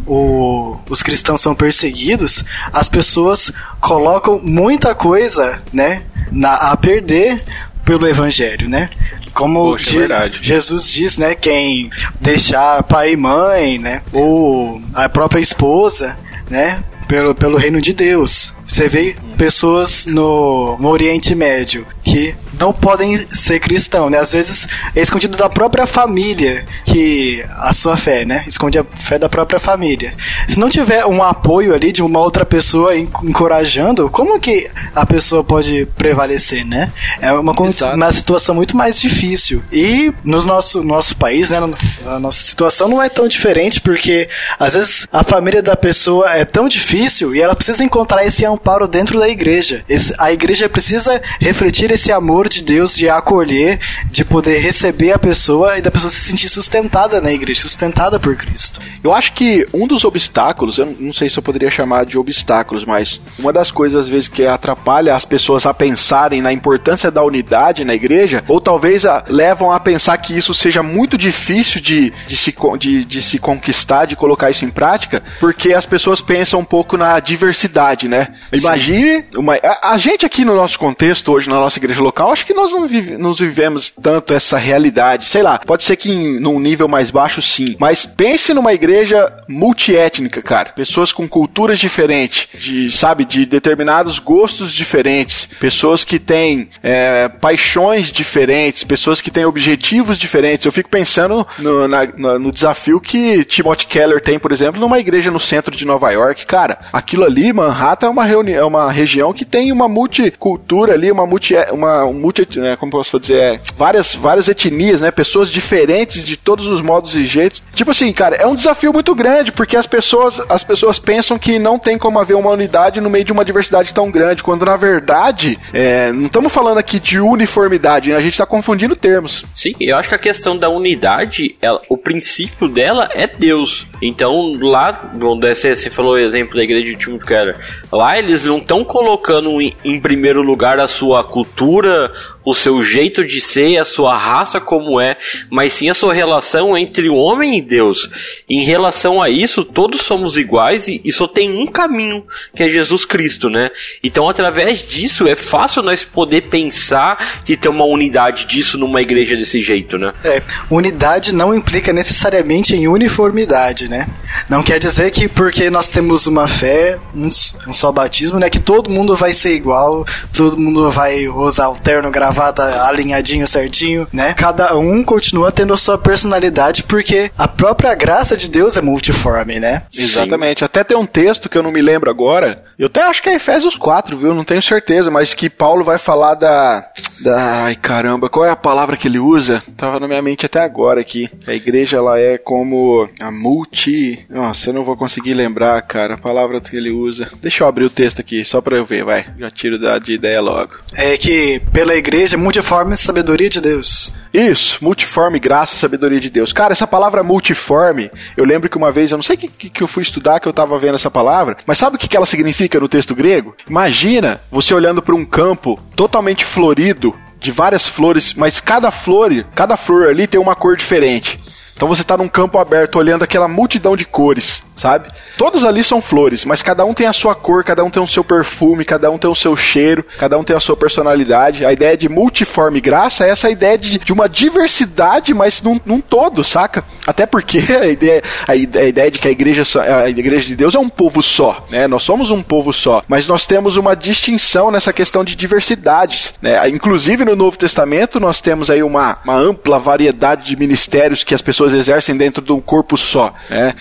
[SPEAKER 4] o, os cristãos são perseguidos, as pessoas colocam muita coisa, né, na, a perder pelo evangelho, né? Como
[SPEAKER 2] Poxa, é
[SPEAKER 4] Jesus diz, né, quem deixar pai e mãe, né, ou a própria esposa, né, pelo, pelo reino de Deus. Você vê pessoas no, no Oriente Médio que não podem ser cristão, né? Às vezes é escondido da própria família que a sua fé, né? Esconde a fé da própria família. Se não tiver um apoio ali de uma outra pessoa encorajando, como que a pessoa pode prevalecer, né? É uma, uma situação muito mais difícil. E no nosso, nosso país, né? A nossa situação não é tão diferente porque às vezes a família da pessoa é tão difícil e ela precisa encontrar esse amparo dentro da igreja. Esse, a igreja precisa refletir esse amor amor de Deus de acolher, de poder receber a pessoa e da pessoa se sentir sustentada na igreja, sustentada por Cristo.
[SPEAKER 2] Eu acho que um dos obstáculos, eu não sei se eu poderia chamar de obstáculos, mas uma das coisas às vezes que atrapalha as pessoas a pensarem na importância da unidade na igreja, ou talvez a, levam a pensar que isso seja muito difícil de, de, se, de, de se conquistar, de colocar isso em prática, porque as pessoas pensam um pouco na diversidade, né? Imagine, uma, a, a gente aqui no nosso contexto, hoje na nossa igreja local, acho que nós não vive, vivemos tanto essa realidade. Sei lá, pode ser que em, num nível mais baixo, sim. Mas pense numa igreja multiétnica, cara. Pessoas com culturas diferentes, de, sabe, de determinados gostos diferentes. Pessoas que têm é, paixões diferentes, pessoas que têm objetivos diferentes. Eu fico pensando no, na, no desafio que Timothy Keller tem, por exemplo, numa igreja no centro de Nova York. Cara, aquilo ali, Manhattan, é uma, é uma região que tem uma multicultura ali, uma multi, uma, um multi, né, como posso dizer, é, várias, várias etnias, né? Pessoas diferentes de todos os modos e jeitos. Tipo assim, cara, é um desafio muito grande, porque as pessoas, as pessoas pensam que não tem como haver uma unidade no meio de uma diversidade tão grande, quando na verdade, é, não estamos falando aqui de uniformidade, né? a gente está confundindo termos.
[SPEAKER 3] Sim, eu acho que a questão da unidade, ela, o princípio dela é Deus. Então, lá, onde você, falou o exemplo da igreja de Timothy Keller, lá eles não estão colocando em primeiro lugar a sua cultura, o seu jeito de ser, a sua raça como é, mas sim a sua relação entre o homem e Deus. em relação a isso, todos somos iguais e, e só tem um caminho, que é Jesus Cristo, né? Então, através disso, é fácil nós poder pensar de ter uma unidade disso numa igreja desse jeito, né?
[SPEAKER 4] É, unidade não implica necessariamente em uniformidade, né? Não quer dizer que porque nós temos uma fé, um, um só batismo, né? Que todo mundo vai ser igual, todo mundo vai usar o terno gravado gravata alinhadinho certinho, né? Cada um continua tendo a sua personalidade porque a própria graça de Deus é multiforme, né?
[SPEAKER 2] Exatamente. Sim. Até tem um texto que eu não me lembro agora. Eu até acho que é Efésios 4, viu? Não tenho certeza, mas que Paulo vai falar da ai caramba, qual é a palavra que ele usa? Tava na minha mente até agora aqui. A igreja ela é como a multi, nossa, eu não vou conseguir lembrar, cara, a palavra que ele usa. Deixa eu abrir o texto aqui só para eu ver, vai. Já tiro da de ideia logo.
[SPEAKER 4] É que pela igreja multiforme sabedoria de Deus.
[SPEAKER 2] Isso, multiforme graça sabedoria de Deus. Cara, essa palavra multiforme, eu lembro que uma vez, eu não sei o que, que eu fui estudar que eu tava vendo essa palavra, mas sabe o que, que ela significa no texto grego? Imagina você olhando para um campo totalmente florido, de várias flores, mas cada flor, cada flor ali tem uma cor diferente. Então você está num campo aberto olhando aquela multidão de cores sabe? Todos ali são flores, mas cada um tem a sua cor, cada um tem o seu perfume, cada um tem o seu cheiro, cada um tem a sua personalidade. A ideia de multiforme graça é essa ideia de, de uma diversidade, mas num, num, todo, saca? Até porque a ideia, a ideia de que a igreja, a igreja de Deus é um povo só, né? Nós somos um povo só, mas nós temos uma distinção nessa questão de diversidades, né? Inclusive no Novo Testamento nós temos aí uma, uma ampla variedade de ministérios que as pessoas exercem dentro de um corpo só, né?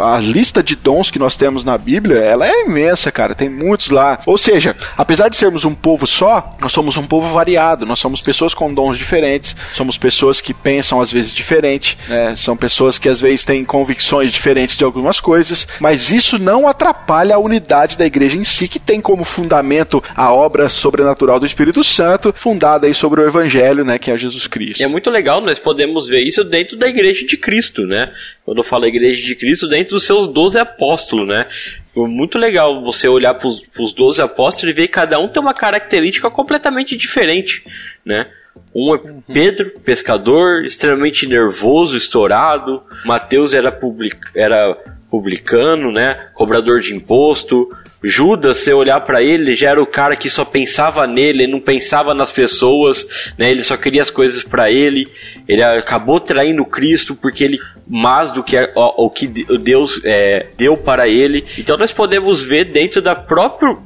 [SPEAKER 2] A, a lista de dons que nós temos na Bíblia, ela é imensa, cara. Tem muitos lá. Ou seja, apesar de sermos um povo só, nós somos um povo variado. Nós somos pessoas com dons diferentes. Somos pessoas que pensam às vezes diferente. Né? São pessoas que às vezes têm convicções diferentes de algumas coisas. Mas isso não atrapalha a unidade da igreja em si, que tem como fundamento a obra sobrenatural do Espírito Santo, fundada aí sobre o Evangelho, né, que é Jesus Cristo.
[SPEAKER 3] E é muito legal, nós podemos ver isso dentro da igreja de Cristo, né? Quando eu falo igreja de Cristo, dentro dos seus doze apóstolos, né? Muito legal você olhar para os doze apóstolos e ver que cada um tem uma característica completamente diferente, né? Um é Pedro, pescador, extremamente nervoso, estourado. Mateus era, public, era publicano, né? Cobrador de imposto. Judas, você olhar para ele, já era o cara que só pensava nele, não pensava nas pessoas, né? Ele só queria as coisas para ele. Ele acabou traindo Cristo porque ele mais do que o, o que Deus é, deu para ele. Então nós podemos ver dentro da própria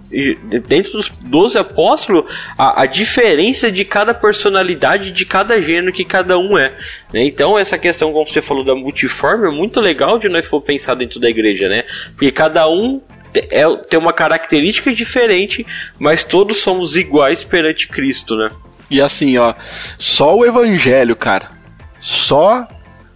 [SPEAKER 3] dentro dos 12 apóstolos a, a diferença de cada personalidade de cada gênero que cada um é. Né? Então essa questão, como você falou da multiforme, é muito legal de nós for pensar dentro da igreja, né? Porque cada um é, tem uma característica diferente, mas todos somos iguais perante Cristo, né?
[SPEAKER 2] E assim, ó, só o evangelho, cara, só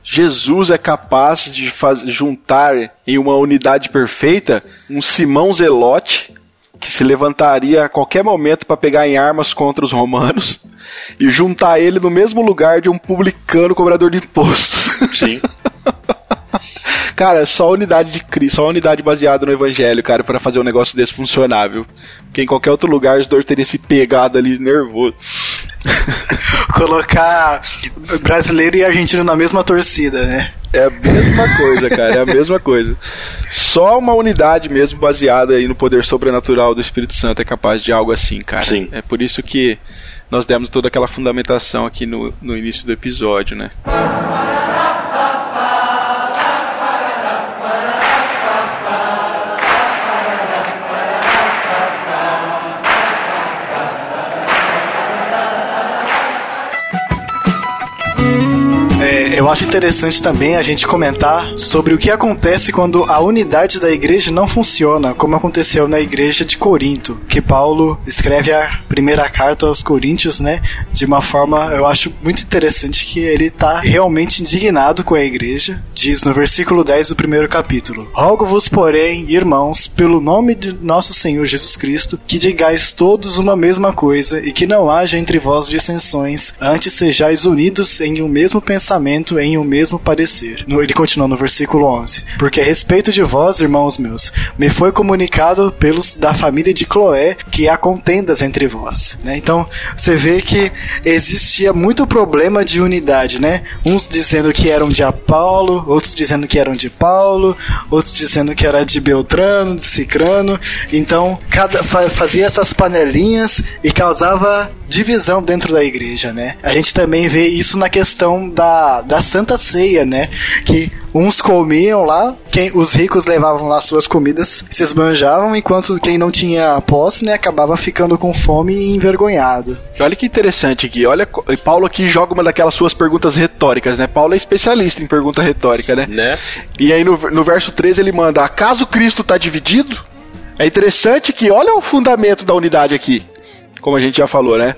[SPEAKER 2] Jesus é capaz de faz, juntar em uma unidade perfeita um Simão Zelote que se levantaria a qualquer momento para pegar em armas contra os romanos e juntar ele no mesmo lugar de um publicano cobrador de impostos.
[SPEAKER 3] Sim.
[SPEAKER 2] Cara, só unidade de Cristo, só unidade baseada no Evangelho, cara, para fazer um negócio desse funcionável. Porque em qualquer outro lugar os dois teriam se pegado ali nervoso.
[SPEAKER 4] Colocar brasileiro e argentino na mesma torcida, né?
[SPEAKER 2] É a mesma coisa, cara, é a mesma coisa. Só uma unidade mesmo baseada aí no poder sobrenatural do Espírito Santo é capaz de algo assim, cara.
[SPEAKER 3] Sim.
[SPEAKER 2] É por isso que nós demos toda aquela fundamentação aqui no, no início do episódio, né?
[SPEAKER 4] Eu acho interessante também a gente comentar sobre o que acontece quando a unidade da igreja não funciona, como aconteceu na igreja de Corinto, que Paulo escreve a primeira carta aos Coríntios, né, de uma forma, eu acho muito interessante que ele tá realmente indignado com a igreja. Diz no versículo 10 do primeiro capítulo: Rogo-vos, porém, irmãos, pelo nome de nosso Senhor Jesus Cristo, que digais todos uma mesma coisa e que não haja entre vós dissensões, antes sejais unidos em um mesmo pensamento, em um mesmo parecer. No, ele continua no versículo 11: Porque a respeito de vós, irmãos meus, me foi comunicado pelos da família de Cloé que há contendas entre vós. Né? Então, você vê que existia muito problema de unidade, né? Uns dizendo que eram de Apolo, outros dizendo que eram de Paulo, outros dizendo que era de Beltrano, de Cicrano. Então, cada fazia essas panelinhas e causava divisão dentro da igreja, né? A gente também vê isso na questão da, da Santa Ceia, né? Que uns comiam lá, quem os ricos levavam lá suas comidas, se esbanjavam, enquanto quem não tinha posse, né, acabava ficando com fome e envergonhado.
[SPEAKER 2] Olha que interessante aqui. Olha, Paulo aqui joga uma daquelas suas perguntas retóricas, né? Paulo é especialista em pergunta retórica, né?
[SPEAKER 3] Né?
[SPEAKER 2] E aí no, no verso 13 ele manda: "Acaso Cristo está dividido?" É interessante que olha o fundamento da unidade aqui como a gente já falou, né?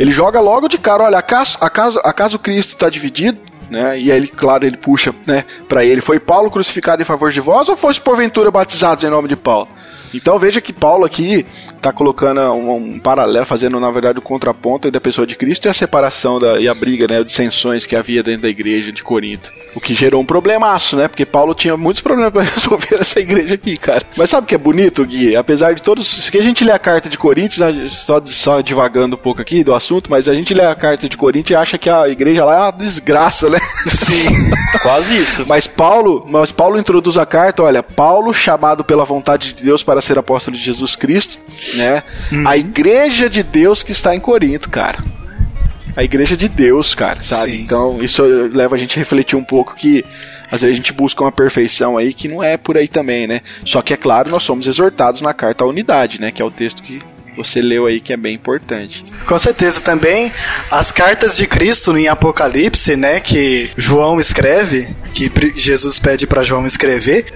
[SPEAKER 2] Ele joga logo de cara, olha, acaso, acaso, acaso Cristo está dividido? Né? E aí, claro, ele puxa né, para ele: Foi Paulo crucificado em favor de vós ou fosse porventura batizados em nome de Paulo? Então veja que Paulo aqui está colocando um, um, paralelo, fazendo na verdade o contraponto da pessoa de Cristo e a separação da, e a briga, né, dissensões que havia dentro da igreja de Corinto. O que gerou um problemaço, né? Porque Paulo tinha muitos problemas para resolver essa igreja aqui, cara. Mas sabe o que é bonito, Gui? Apesar de todos. Se a gente lê a carta de Coríntios, só, só divagando um pouco aqui do assunto, mas a gente lê a carta de Coríntios e acha que a igreja lá é uma desgraça, né?
[SPEAKER 3] Sim. Quase isso.
[SPEAKER 2] Mas Paulo, mas Paulo introduz a carta, olha, Paulo, chamado pela vontade de Deus para ser apóstolo de Jesus Cristo, né? Hum. A igreja de Deus que está em Corinto, cara. A igreja de Deus, cara, sabe? Sim. Então, isso leva a gente a refletir um pouco que às vezes a gente busca uma perfeição aí que não é por aí também, né? Só que é claro, nós somos exortados na carta à unidade, né? Que é o texto que você leu aí que é bem importante.
[SPEAKER 4] Com certeza também as cartas de Cristo em Apocalipse, né, que João escreve, que Jesus pede para João escrever,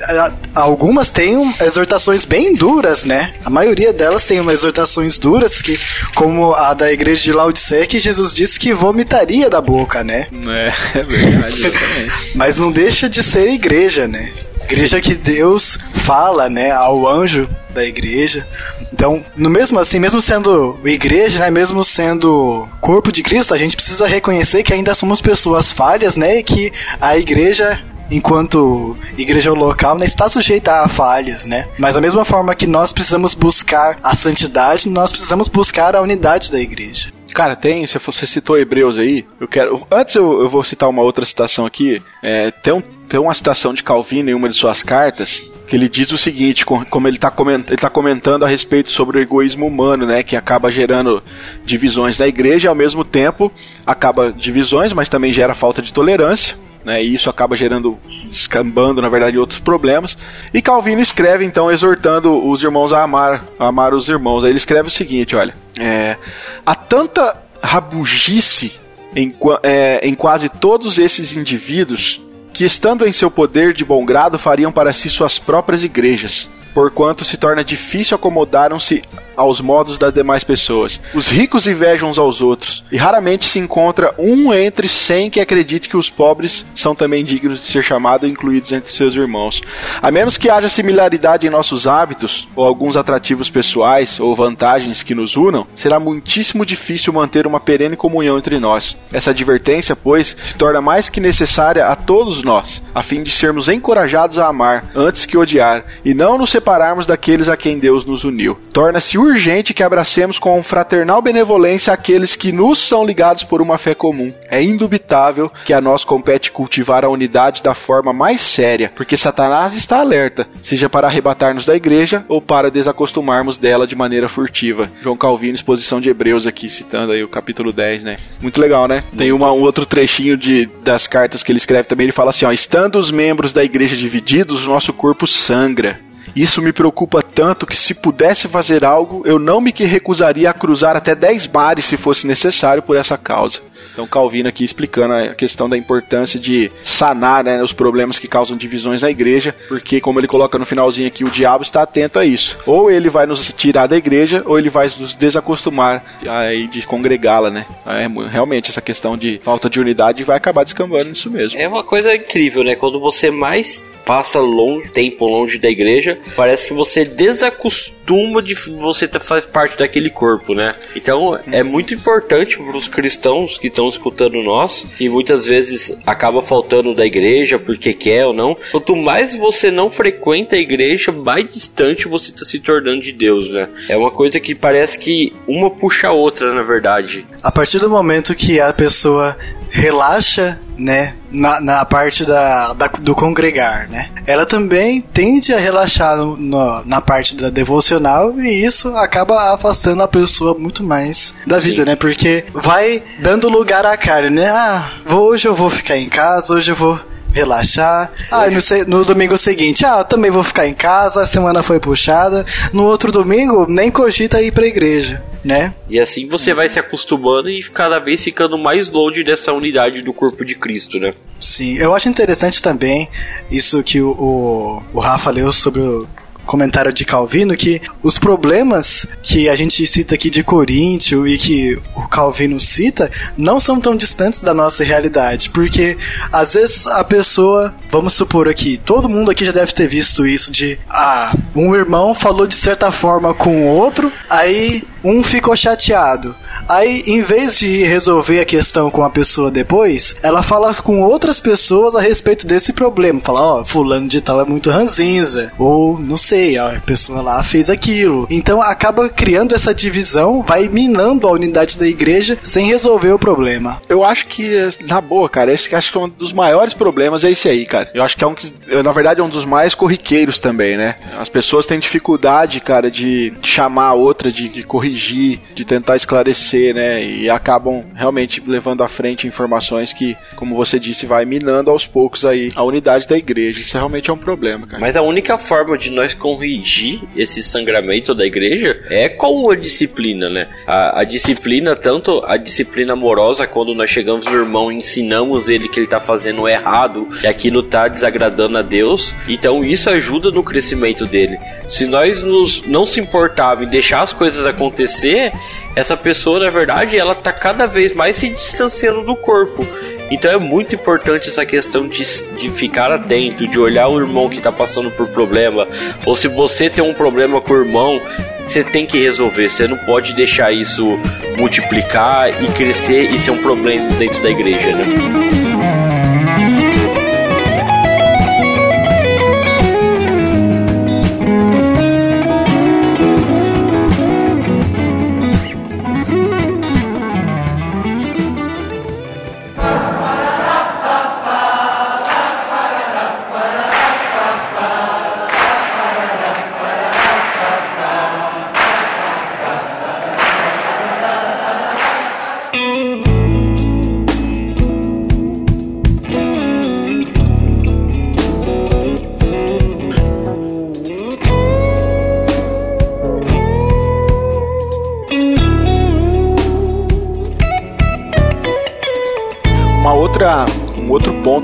[SPEAKER 4] algumas têm exortações bem duras, né? A maioria delas tem umas exortações duras que como a da igreja de Laodiceia que Jesus disse que vomitaria da boca, né?
[SPEAKER 2] É, é verdade, exatamente.
[SPEAKER 4] Mas não deixa de ser igreja, né? Igreja que Deus fala, né, ao anjo da igreja. Então, no mesmo assim, mesmo sendo igreja, né, mesmo sendo corpo de Cristo, a gente precisa reconhecer que ainda somos pessoas falhas, né, e que a igreja enquanto igreja local, né, está sujeita a falhas, né? Mas da mesma forma que nós precisamos buscar a santidade, nós precisamos buscar a unidade da igreja.
[SPEAKER 2] Cara, tem, se você citou Hebreus aí, eu quero. Antes eu, eu vou citar uma outra citação aqui. É, tem, um, tem uma citação de Calvino em uma de suas cartas, que ele diz o seguinte, como ele está comentando, tá comentando a respeito sobre o egoísmo humano, né, que acaba gerando divisões na igreja e ao mesmo tempo acaba divisões, mas também gera falta de tolerância. Né, e isso acaba gerando, escambando, na verdade, outros problemas. E Calvino escreve, então, exortando os irmãos a amar, a amar os irmãos. Aí ele escreve o seguinte: olha, é, há tanta rabugice em, é, em quase todos esses indivíduos que, estando em seu poder de bom grado, fariam para si suas próprias igrejas, porquanto se torna difícil acomodaram-se aos modos das demais pessoas. Os ricos invejam uns aos outros, e raramente se encontra um entre cem que acredite que os pobres são também dignos de ser chamados e incluídos entre seus irmãos. A menos que haja similaridade em nossos hábitos, ou alguns atrativos pessoais, ou vantagens que nos unam, será muitíssimo difícil manter uma perene comunhão entre nós. Essa advertência, pois, se torna mais que necessária a todos nós, a fim de sermos encorajados a amar, antes que odiar, e não nos separarmos daqueles a quem Deus nos uniu. Torna-se urgente que abracemos com fraternal benevolência aqueles que nos são ligados por uma fé comum. É indubitável que a nós compete cultivar a unidade da forma mais séria, porque Satanás está alerta, seja para arrebatar-nos da igreja ou para desacostumarmos dela de maneira furtiva. João Calvino, exposição de Hebreus aqui, citando aí o capítulo 10, né? Muito legal, né? Tem uma, um outro trechinho de, das cartas que ele escreve também, ele fala assim, ó, estando os membros da igreja divididos, nosso corpo sangra. Isso me preocupa tanto que se pudesse fazer algo, eu não me recusaria a cruzar até 10 bares se fosse necessário por essa causa. Então Calvino aqui explicando a questão da importância de sanar né, os problemas que causam divisões na igreja, porque como ele coloca no finalzinho aqui, o diabo está atento a isso. Ou ele vai nos tirar da igreja, ou ele vai nos desacostumar aí de congregá-la, né? É, realmente essa questão de falta de unidade vai acabar descambando nisso mesmo.
[SPEAKER 3] É uma coisa incrível, né? Quando você mais passa longe, tempo longe da igreja, parece que você desacostuma de você fazer parte daquele corpo, né? Então é muito importante para os cristãos que estão escutando nós e muitas vezes acaba faltando da igreja porque quer ou não. Quanto mais você não frequenta a igreja, mais distante você está se tornando de Deus, né? É uma coisa que parece que uma puxa a outra, na verdade.
[SPEAKER 4] A partir do momento que a pessoa relaxa, né, na, na parte da, da, do congregar, né? Ela também tende a relaxar no, no, na parte da devocional e isso acaba afastando a pessoa muito mais da vida, Sim. né? Porque vai dando lugar à carne, né? Ah, hoje eu vou ficar em casa, hoje eu vou relaxar. Ah, no, no, domingo seguinte, ah, também vou ficar em casa, a semana foi puxada. No outro domingo, nem cogita ir pra igreja, né?
[SPEAKER 3] E assim você vai se acostumando e cada vez ficando mais longe dessa unidade do corpo de Cristo, né?
[SPEAKER 4] Sim, eu acho interessante também isso que o, o, o Rafa leu sobre o comentário de Calvino que os problemas que a gente cita aqui de Coríntio e que o Calvino cita não são tão distantes da nossa realidade, porque às vezes a pessoa, vamos supor aqui, todo mundo aqui já deve ter visto isso de ah, um irmão falou de certa forma com o outro, aí um ficou chateado. Aí, em vez de resolver a questão com a pessoa depois, ela fala com outras pessoas a respeito desse problema. Fala, ó, oh, fulano de tal é muito ranzinza. Ou, não sei, a pessoa lá fez aquilo. Então acaba criando essa divisão, vai minando a unidade da igreja sem resolver o problema.
[SPEAKER 2] Eu acho que, na boa, cara, esse acho que é um dos maiores problemas é esse aí, cara. Eu acho que é um que, na verdade, é um dos mais corriqueiros também, né? As pessoas têm dificuldade, cara, de chamar a outra, de, de corrigir, de tentar esclarecer né? E acabam realmente levando à frente informações que, como você disse, vai minando aos poucos aí a unidade da igreja. Isso realmente é um problema, cara.
[SPEAKER 3] Mas a única forma de nós corrigir esse sangramento da igreja é com a disciplina, né? A, a disciplina, tanto a disciplina amorosa, quando nós chegamos no irmão e ensinamos ele que ele tá fazendo errado e aquilo tá desagradando a Deus, então isso ajuda no crescimento dele. Se nós nos, não se importarmos em deixar as coisas acontecer, essa pessoa, na verdade, ela tá cada vez mais se distanciando do corpo. Então é muito importante essa questão de, de ficar atento, de olhar o irmão que está passando por problema. Ou se você tem um problema com o irmão, você tem que resolver. Você não pode deixar isso multiplicar e crescer e ser um problema dentro da igreja, né?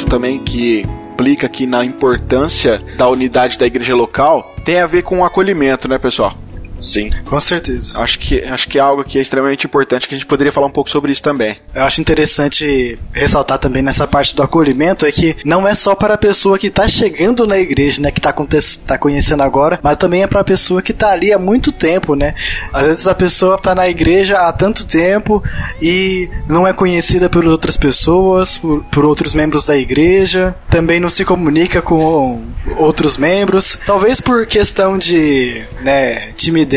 [SPEAKER 2] Também que implica aqui na importância da unidade da igreja local tem a ver com o acolhimento, né, pessoal?
[SPEAKER 3] Sim.
[SPEAKER 4] Com certeza.
[SPEAKER 2] Acho que, acho que é algo que é extremamente importante, que a gente poderia falar um pouco sobre isso também.
[SPEAKER 4] Eu acho interessante ressaltar também nessa parte do acolhimento é que não é só para a pessoa que está chegando na igreja, né, que está tá conhecendo agora, mas também é para a pessoa que está ali há muito tempo, né? Às vezes a pessoa está na igreja há tanto tempo e não é conhecida por outras pessoas, por, por outros membros da igreja, também não se comunica com outros membros, talvez por questão de, né, timidez,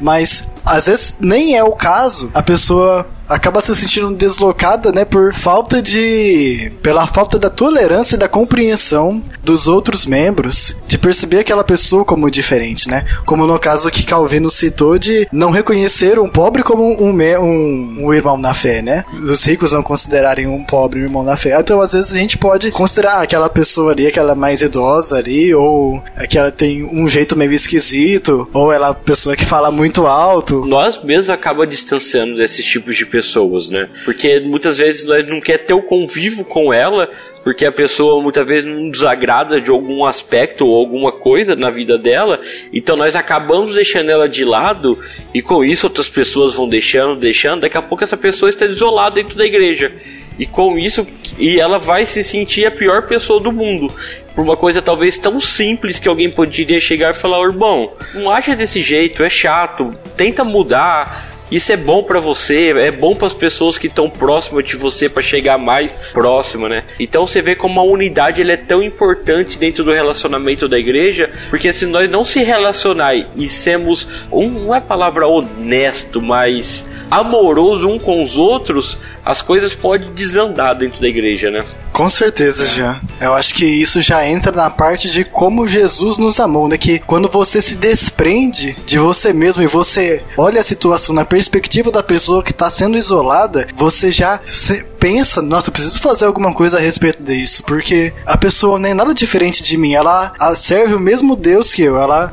[SPEAKER 4] mas às vezes nem é o caso, a pessoa acaba se sentindo deslocada, né, por falta de pela falta da tolerância e da compreensão dos outros membros, de perceber aquela pessoa como diferente, né? Como no caso que Calvino citou de não reconhecer um pobre como um, um, um irmão na fé, né? Os ricos não considerarem um pobre um irmão na fé. Então, às vezes a gente pode considerar aquela pessoa ali, aquela mais idosa ali, ou aquela tem um jeito meio esquisito, ou ela é pessoa que fala muito alto.
[SPEAKER 3] Nós mesmos acaba distanciando desses tipos de pessoas, né? Porque muitas vezes nós não quer ter o convívio com ela, porque a pessoa muitas vezes não desagrada de algum aspecto ou alguma coisa na vida dela, então nós acabamos deixando ela de lado e com isso outras pessoas vão deixando, deixando, daqui a pouco essa pessoa está isolada dentro da igreja. E com isso, e ela vai se sentir a pior pessoa do mundo. Por uma coisa talvez tão simples que alguém poderia chegar e falar: irmão, não acha desse jeito, é chato, tenta mudar isso é bom para você, é bom para as pessoas que estão próximas de você para chegar mais próximo, né? Então você vê como a unidade ele é tão importante dentro do relacionamento da igreja, porque se nós não se relacionar e sermos um, não é palavra honesto, mas amoroso um com os outros, as coisas podem desandar dentro da igreja, né?
[SPEAKER 4] Com certeza, já. Eu acho que isso já entra na parte de como Jesus nos amou, né? Que quando você se desprende de você mesmo e você olha a situação na perspectiva da pessoa que está sendo isolada, você já pensa, nossa, eu preciso fazer alguma coisa a respeito disso, porque a pessoa nem é nada diferente de mim, ela serve o mesmo Deus que eu, ela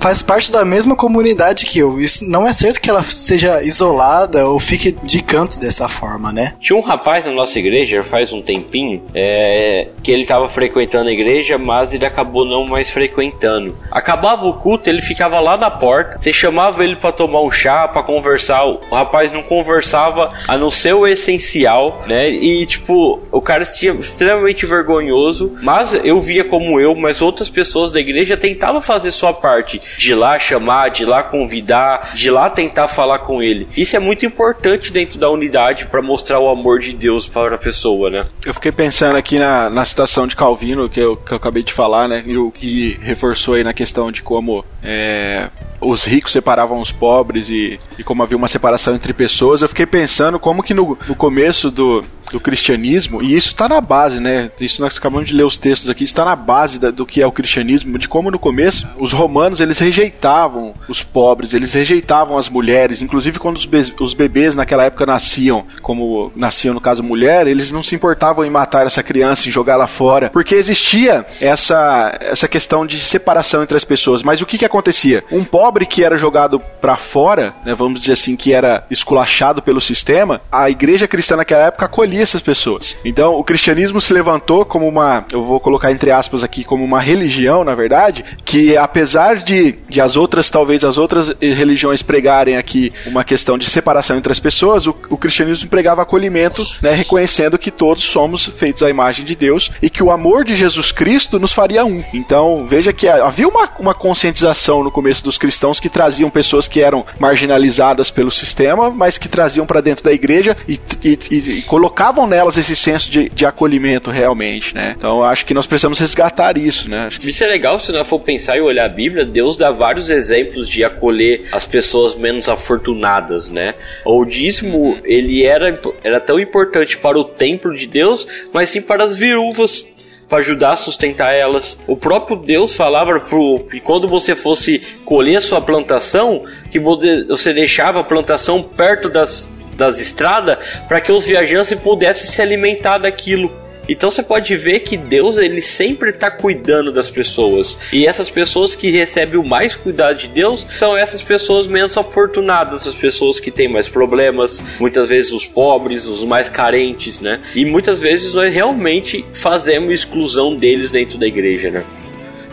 [SPEAKER 4] faz parte da mesma comunidade que eu. Isso não é certo que ela seja isolada ou fique de canto dessa forma, né?
[SPEAKER 3] Tinha um rapaz na nossa igreja faz um tempinho é, que ele estava frequentando a igreja, mas ele acabou não mais frequentando. Acabava o culto, ele ficava lá na porta. Você chamava ele para tomar um chá, para conversar. O rapaz não conversava a não ser o essencial, né? E tipo, o cara tinha extremamente vergonhoso, mas eu via como eu, mas outras pessoas da igreja tentavam fazer sua parte de lá chamar, de lá convidar, de lá tentar falar com ele. Isso é muito importante dentro da unidade para mostrar o amor de Deus para a pessoa, né?
[SPEAKER 2] Eu fiquei pensando aqui na, na citação de Calvino que eu, que eu acabei de falar, né? E o que reforçou aí na questão de como é, os ricos separavam os pobres e, e como havia uma separação entre pessoas, eu fiquei pensando como que no, no começo do, do cristianismo, e isso está na base, né? Isso nós acabamos de ler os textos aqui, está na base da, do que é o cristianismo, de como no começo os romanos eles rejeitavam os pobres, eles rejeitavam as mulheres, inclusive quando os, be os bebês naquela época nasciam, como nasciam no caso mulher, eles não se importavam em matar essa criança e jogá-la fora, porque existia essa, essa questão de separação entre as pessoas. Mas o que que acontecia? Um pobre que era jogado para fora, né, vamos dizer assim, que era esculachado pelo sistema, a igreja cristã naquela época acolhia essas pessoas. Então, o cristianismo se levantou como uma, eu vou colocar entre aspas aqui, como uma religião, na verdade, que apesar de, de as outras, talvez as outras religiões pregarem aqui uma questão de separação entre as pessoas, o, o cristianismo pregava acolhimento, né, reconhecendo que todos somos feitos à imagem de Deus e que o amor de Jesus Cristo nos faria um. Então, veja que havia uma, uma conscientização no começo dos cristãos que traziam pessoas que eram marginalizadas pelo sistema, mas que traziam para dentro da igreja e, e, e, colocavam nelas esse senso de, de acolhimento realmente, né? Então acho que nós precisamos resgatar isso, né? Acho
[SPEAKER 3] que... Isso é legal se nós for pensar e olhar a Bíblia, Deus dá vários exemplos de acolher as pessoas menos afortunadas, né? O dízimo, ele era, era tão importante para o templo de Deus, mas sim para as viúvas para ajudar a sustentar elas. O próprio Deus falava pro que quando você fosse colher sua plantação, que você deixava a plantação perto das das estradas para que os viajantes pudessem se alimentar daquilo. Então você pode ver que Deus ele sempre está cuidando das pessoas. E essas pessoas que recebem o mais cuidado de Deus são essas pessoas menos afortunadas, as pessoas que têm mais problemas, muitas vezes os pobres, os mais carentes, né? E muitas vezes nós realmente fazemos exclusão deles dentro da igreja, né?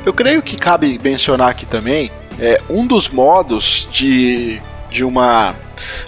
[SPEAKER 2] Eu creio que cabe mencionar aqui também é, um dos modos de, de uma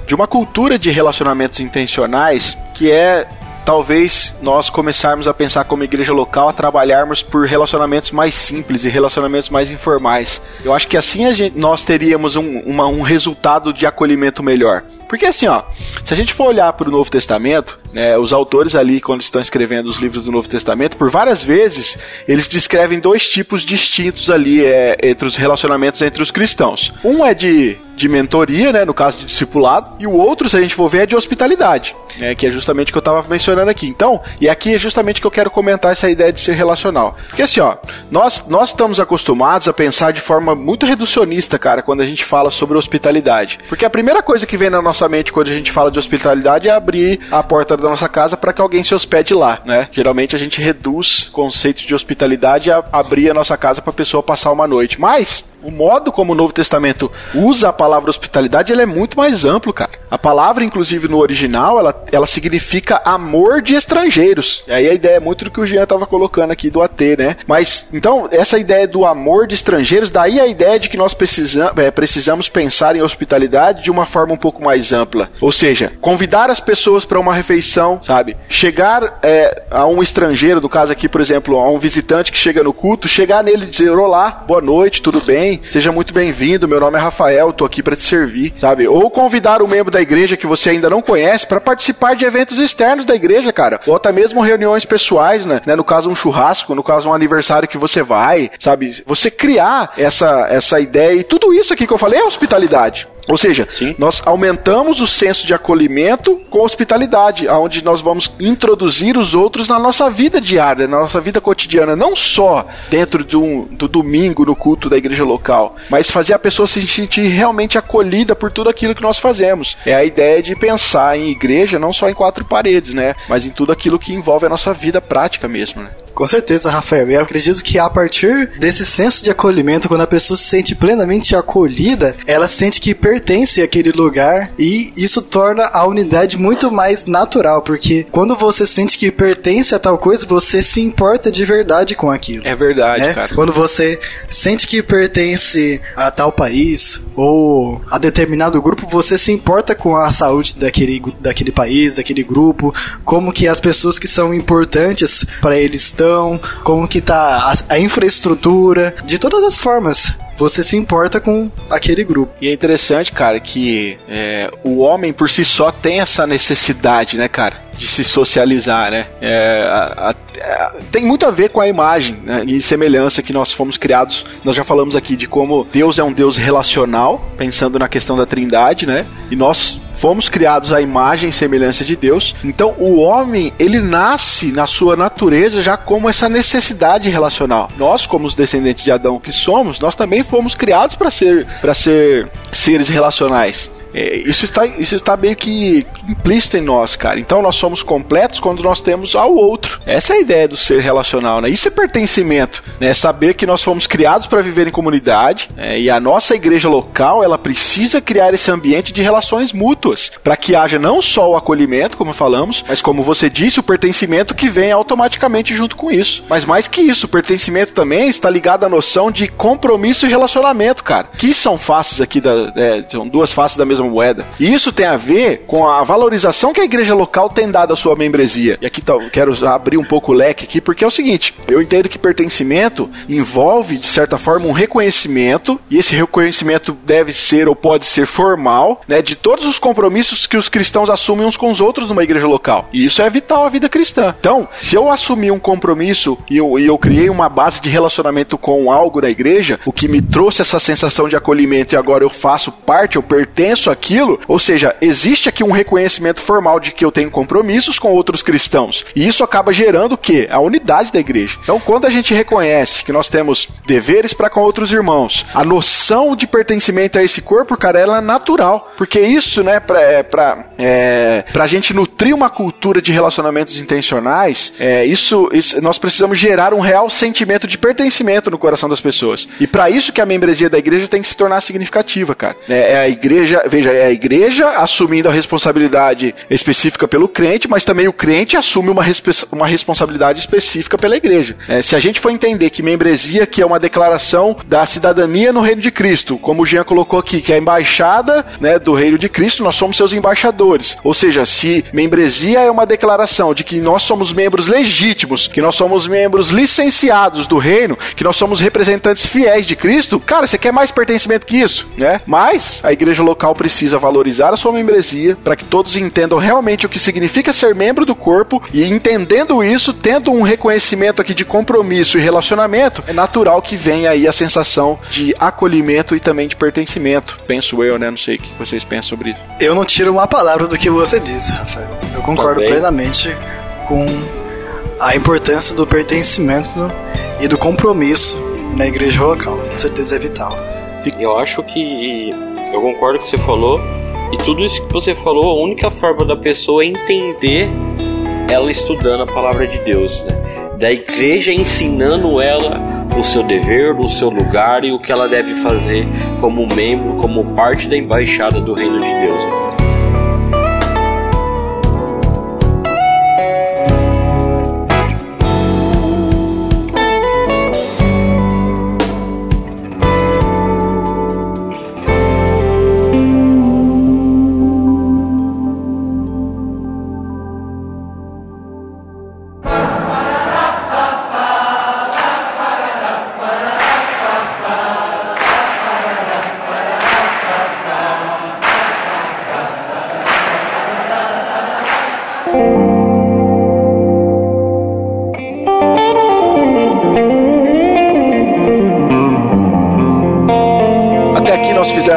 [SPEAKER 2] de uma cultura de relacionamentos intencionais que é talvez nós começarmos a pensar como igreja local a trabalharmos por relacionamentos mais simples e relacionamentos mais informais. Eu acho que assim gente, nós teríamos um, uma, um resultado de acolhimento melhor. Porque assim, ó, se a gente for olhar para o Novo Testamento, né, os autores ali, quando estão escrevendo os livros do Novo Testamento, por várias vezes eles descrevem dois tipos distintos ali é, entre os relacionamentos entre os cristãos. Um é de de mentoria, né, no caso de discipulado, e o outro, se a gente for ver, é de hospitalidade, né, que é justamente o que eu estava mencionando aqui. Então, e aqui é justamente que eu quero comentar essa ideia de ser relacional. Porque assim, ó, nós, nós estamos acostumados a pensar de forma muito reducionista, cara, quando a gente fala sobre hospitalidade. Porque a primeira coisa que vem na nossa mente quando a gente fala de hospitalidade é abrir a porta da nossa casa para que alguém se hospede lá, né? Geralmente a gente reduz conceitos de hospitalidade a abrir a nossa casa para a pessoa passar uma noite. Mas o modo como o Novo Testamento usa a palavra hospitalidade ele é muito mais amplo, cara. A palavra, inclusive no original, ela, ela significa amor de estrangeiros. E aí a ideia é muito do que o Jean estava colocando aqui do AT, né? Mas então essa ideia do amor de estrangeiros, daí a ideia de que nós precisamos, é, precisamos pensar em hospitalidade de uma forma um pouco mais ampla. Ou seja, convidar as pessoas para uma refeição, sabe? Chegar é, a um estrangeiro, no caso aqui, por exemplo, a um visitante que chega no culto, chegar nele e dizer: Olá, boa noite, tudo bem? Seja muito bem-vindo, meu nome é Rafael, tô aqui para te servir, sabe? Ou convidar um membro da igreja que você ainda não conhece para participar de eventos externos da igreja, cara. Ou até mesmo reuniões pessoais, né? No caso, um churrasco, no caso, um aniversário que você vai, sabe? Você criar essa, essa ideia e tudo isso aqui que eu falei é hospitalidade. Ou seja, Sim. nós aumentamos o senso de acolhimento com hospitalidade, aonde nós vamos introduzir os outros na nossa vida diária, na nossa vida cotidiana, não só dentro do, do domingo no culto da igreja local, mas fazer a pessoa se sentir realmente acolhida por tudo aquilo que nós fazemos. É a ideia de pensar em igreja não só em quatro paredes, né, mas em tudo aquilo que envolve a nossa vida prática mesmo, né?
[SPEAKER 4] Com certeza, Rafael. E eu acredito que a partir desse senso de acolhimento, quando a pessoa se sente plenamente acolhida, ela sente que pertence àquele lugar e isso torna a unidade muito mais natural, porque quando você sente que pertence a tal coisa, você se importa de verdade com aquilo.
[SPEAKER 2] É verdade, né? cara.
[SPEAKER 4] Quando você sente que pertence a tal país ou a determinado grupo, você se importa com a saúde daquele, daquele país, daquele grupo, como que as pessoas que são importantes para eles estão como que tá a, a infraestrutura, de todas as formas você se importa com aquele grupo.
[SPEAKER 2] E é interessante, cara, que é, o homem por si só tem essa necessidade, né, cara? De se socializar, né? É, a, a, a, tem muito a ver com a imagem né, e semelhança que nós fomos criados. Nós já falamos aqui de como Deus é um Deus relacional, pensando na questão da trindade, né? E nós fomos criados à imagem e semelhança de Deus. Então, o homem, ele nasce na sua natureza já como essa necessidade relacional. Nós, como os descendentes de Adão que somos, nós também fomos criados para ser para ser seres relacionais. É, isso, está, isso está meio que implícito em nós, cara. Então nós somos completos quando nós temos ao outro. Essa é a ideia do ser relacional, né? Isso é pertencimento, né? Saber que nós fomos criados para viver em comunidade é, e a nossa igreja local ela precisa criar esse ambiente de relações mútuas para que haja não só o acolhimento, como falamos, mas como você disse, o pertencimento que vem automaticamente junto com isso. Mas mais que isso, o pertencimento também está ligado à noção de compromisso e relacionamento, cara. Que são faces aqui da, é, são duas faces da mesma moeda. E isso tem a ver com a valorização que a igreja local tem dado à sua membresia. E aqui tá, quero abrir um pouco o leque aqui, porque é o seguinte: eu entendo que pertencimento envolve, de certa forma, um reconhecimento, e esse reconhecimento deve ser ou pode ser formal, né, de todos os compromissos que os cristãos assumem uns com os outros numa igreja local. E isso é vital à vida cristã. Então, se eu assumir um compromisso e eu, e eu criei uma base de relacionamento com algo na igreja, o que me trouxe essa sensação de acolhimento e agora eu faço parte, eu pertenço a aquilo, ou seja, existe aqui um reconhecimento formal de que eu tenho compromissos com outros cristãos. E isso acaba gerando o quê? A unidade da igreja. Então, quando a gente reconhece que nós temos deveres para com outros irmãos, a noção de pertencimento a esse corpo, cara, ela é natural. Porque isso, né, pra, é, pra, é, pra gente nutrir uma cultura de relacionamentos intencionais, é, isso, isso nós precisamos gerar um real sentimento de pertencimento no coração das pessoas. E para isso que a membresia da igreja tem que se tornar significativa, cara. É, é a igreja, veja, é a igreja assumindo a responsabilidade específica pelo crente, mas também o crente assume uma, uma responsabilidade específica pela igreja. É, se a gente for entender que membresia que é uma declaração da cidadania no reino de Cristo, como o Jean colocou aqui, que é a embaixada né, do reino de Cristo, nós somos seus embaixadores. Ou seja, se membresia é uma declaração de que nós somos membros legítimos, que nós somos membros licenciados do reino, que nós somos representantes fiéis de Cristo, cara, você quer mais pertencimento que isso, né? Mas a igreja local precisa precisa valorizar a sua membresia para que todos entendam realmente o que significa ser membro do corpo e entendendo isso, tendo um reconhecimento aqui de compromisso e relacionamento, é natural que venha aí a sensação de acolhimento e também de pertencimento. Penso eu, né? Não sei o que vocês pensam sobre isso.
[SPEAKER 4] Eu não tiro uma palavra do que você disse, Rafael. Eu concordo
[SPEAKER 3] Também.
[SPEAKER 4] plenamente com a importância do pertencimento e do compromisso na igreja local. Com certeza é vital.
[SPEAKER 3] Eu acho que eu concordo com o que você falou. E tudo isso que você falou, a única forma da pessoa entender ela estudando a palavra de Deus, né? Da igreja ensinando ela o seu dever, o seu lugar e o que ela deve fazer como membro, como parte da embaixada do reino de Deus. né?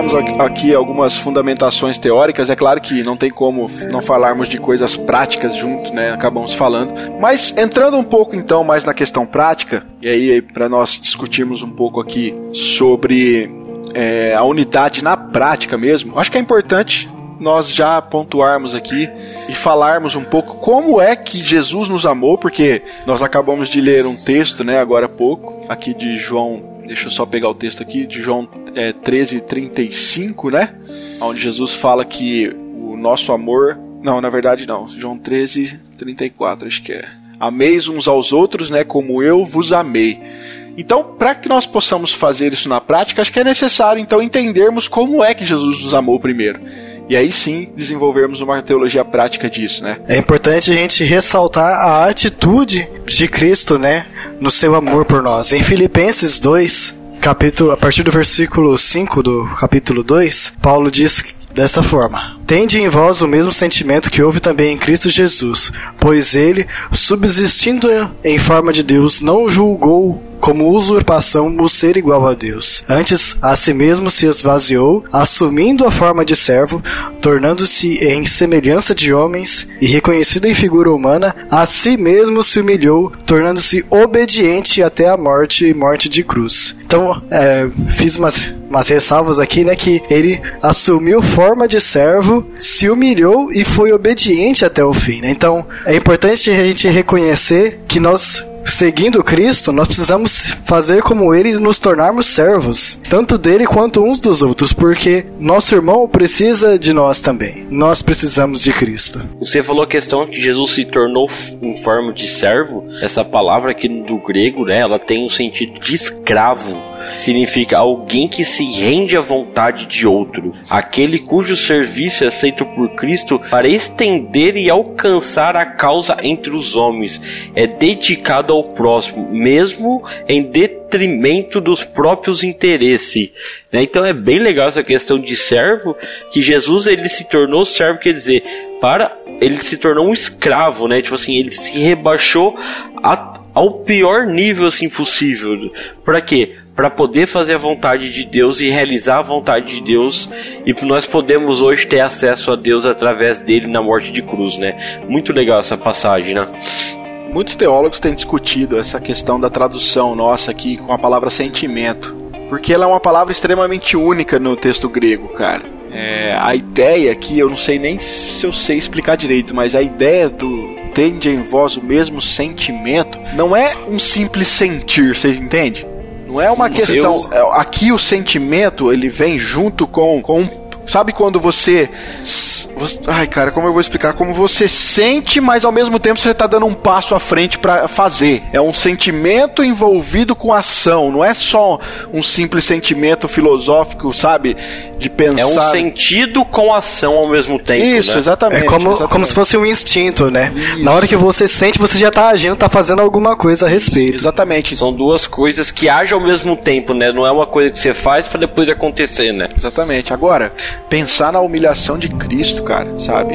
[SPEAKER 2] Fizemos aqui- algumas fundamentações teóricas. É claro que não tem como não falarmos de coisas práticas junto, né? Acabamos falando. Mas entrando um pouco então mais na questão prática, e aí para nós discutirmos um pouco aqui sobre é, a unidade na prática mesmo, acho que é importante nós já pontuarmos aqui e falarmos um pouco como é que Jesus nos amou, porque nós acabamos de ler um texto, né, agora há pouco, aqui de João, deixa eu só pegar o texto aqui, de João é, 13, 35, né, onde Jesus fala que o nosso amor, não, na verdade não, João 13, 34, acho que é, ameis uns aos outros, né, como eu vos amei. Então, para que nós possamos fazer isso na prática, acho que é necessário então entendermos como é que Jesus nos amou primeiro. E aí sim desenvolvermos uma teologia prática disso, né?
[SPEAKER 4] É importante a gente ressaltar a atitude de Cristo, né, no seu amor por nós. Em Filipenses 2, capítulo, a partir do versículo 5 do capítulo 2, Paulo diz dessa forma: Tende em vós o mesmo sentimento que houve também em Cristo Jesus, pois ele, subsistindo em forma de Deus, não julgou como usurpação o ser igual a Deus. Antes, a si mesmo se esvaziou, assumindo a forma de servo, tornando-se em semelhança de homens e reconhecido em figura humana, a si mesmo se humilhou, tornando-se obediente até a morte e morte de cruz. Então, é, fiz umas, umas ressalvas aqui, né, que ele assumiu forma de servo, se humilhou e foi obediente até o fim, né? Então, é importante a gente reconhecer que nós seguindo Cristo, nós precisamos fazer como ele nos tornarmos servos, tanto dele quanto uns dos outros, porque nosso irmão precisa de nós também. Nós precisamos de Cristo.
[SPEAKER 3] Você falou a questão que Jesus se tornou em forma de servo. Essa palavra aqui do grego, né, ela tem um sentido de escravo. Significa alguém que se rende à vontade de outro. Aquele cujo serviço é aceito por Cristo para estender e alcançar a causa entre os homens. É dedicado ao próximo, mesmo em detrimento dos próprios interesses. né? Então é bem legal essa questão de servo, que Jesus ele se tornou servo, quer dizer, para ele se tornou um escravo, né? Tipo assim, ele se rebaixou a- ao pior nível assim possível. Para quê? Para poder fazer a vontade de Deus e realizar a vontade de Deus e nós podemos hoje ter acesso a Deus através dele na morte de cruz, né? Muito legal essa passagem, né?
[SPEAKER 2] Muitos teólogos têm discutido essa questão da tradução nossa aqui com a palavra sentimento, porque ela é uma palavra extremamente única no texto grego, cara. É, a ideia aqui, eu não sei nem se eu sei explicar direito, mas a ideia do tende em vós o mesmo sentimento não é um simples sentir, vocês entendem? Não é uma questão.
[SPEAKER 3] eu-
[SPEAKER 2] é, Aqui o sentimento ele vem junto com, com Sabe quando você, você- Ai, cara, como eu vou explicar? Como você sente, mas ao mesmo tempo você tá dando um passo à frente pra fazer. É um sentimento envolvido com ação. Não é só um simples sentimento filosófico, sabe? De pensar.
[SPEAKER 3] É um sentido com ação ao mesmo tempo.
[SPEAKER 2] Isso,
[SPEAKER 3] né?
[SPEAKER 2] exatamente.
[SPEAKER 4] É como,
[SPEAKER 2] exatamente.
[SPEAKER 4] como se fosse um instinto, né?
[SPEAKER 2] Isso.
[SPEAKER 4] Na hora que você sente, você já tá agindo, tá fazendo alguma coisa a respeito.
[SPEAKER 2] Exatamente.
[SPEAKER 3] São duas coisas que agem ao mesmo tempo, né? Não é uma coisa que você faz para depois acontecer, né?
[SPEAKER 2] Exatamente. Agora, pensar na humilhação de Cristo, cara, sabe?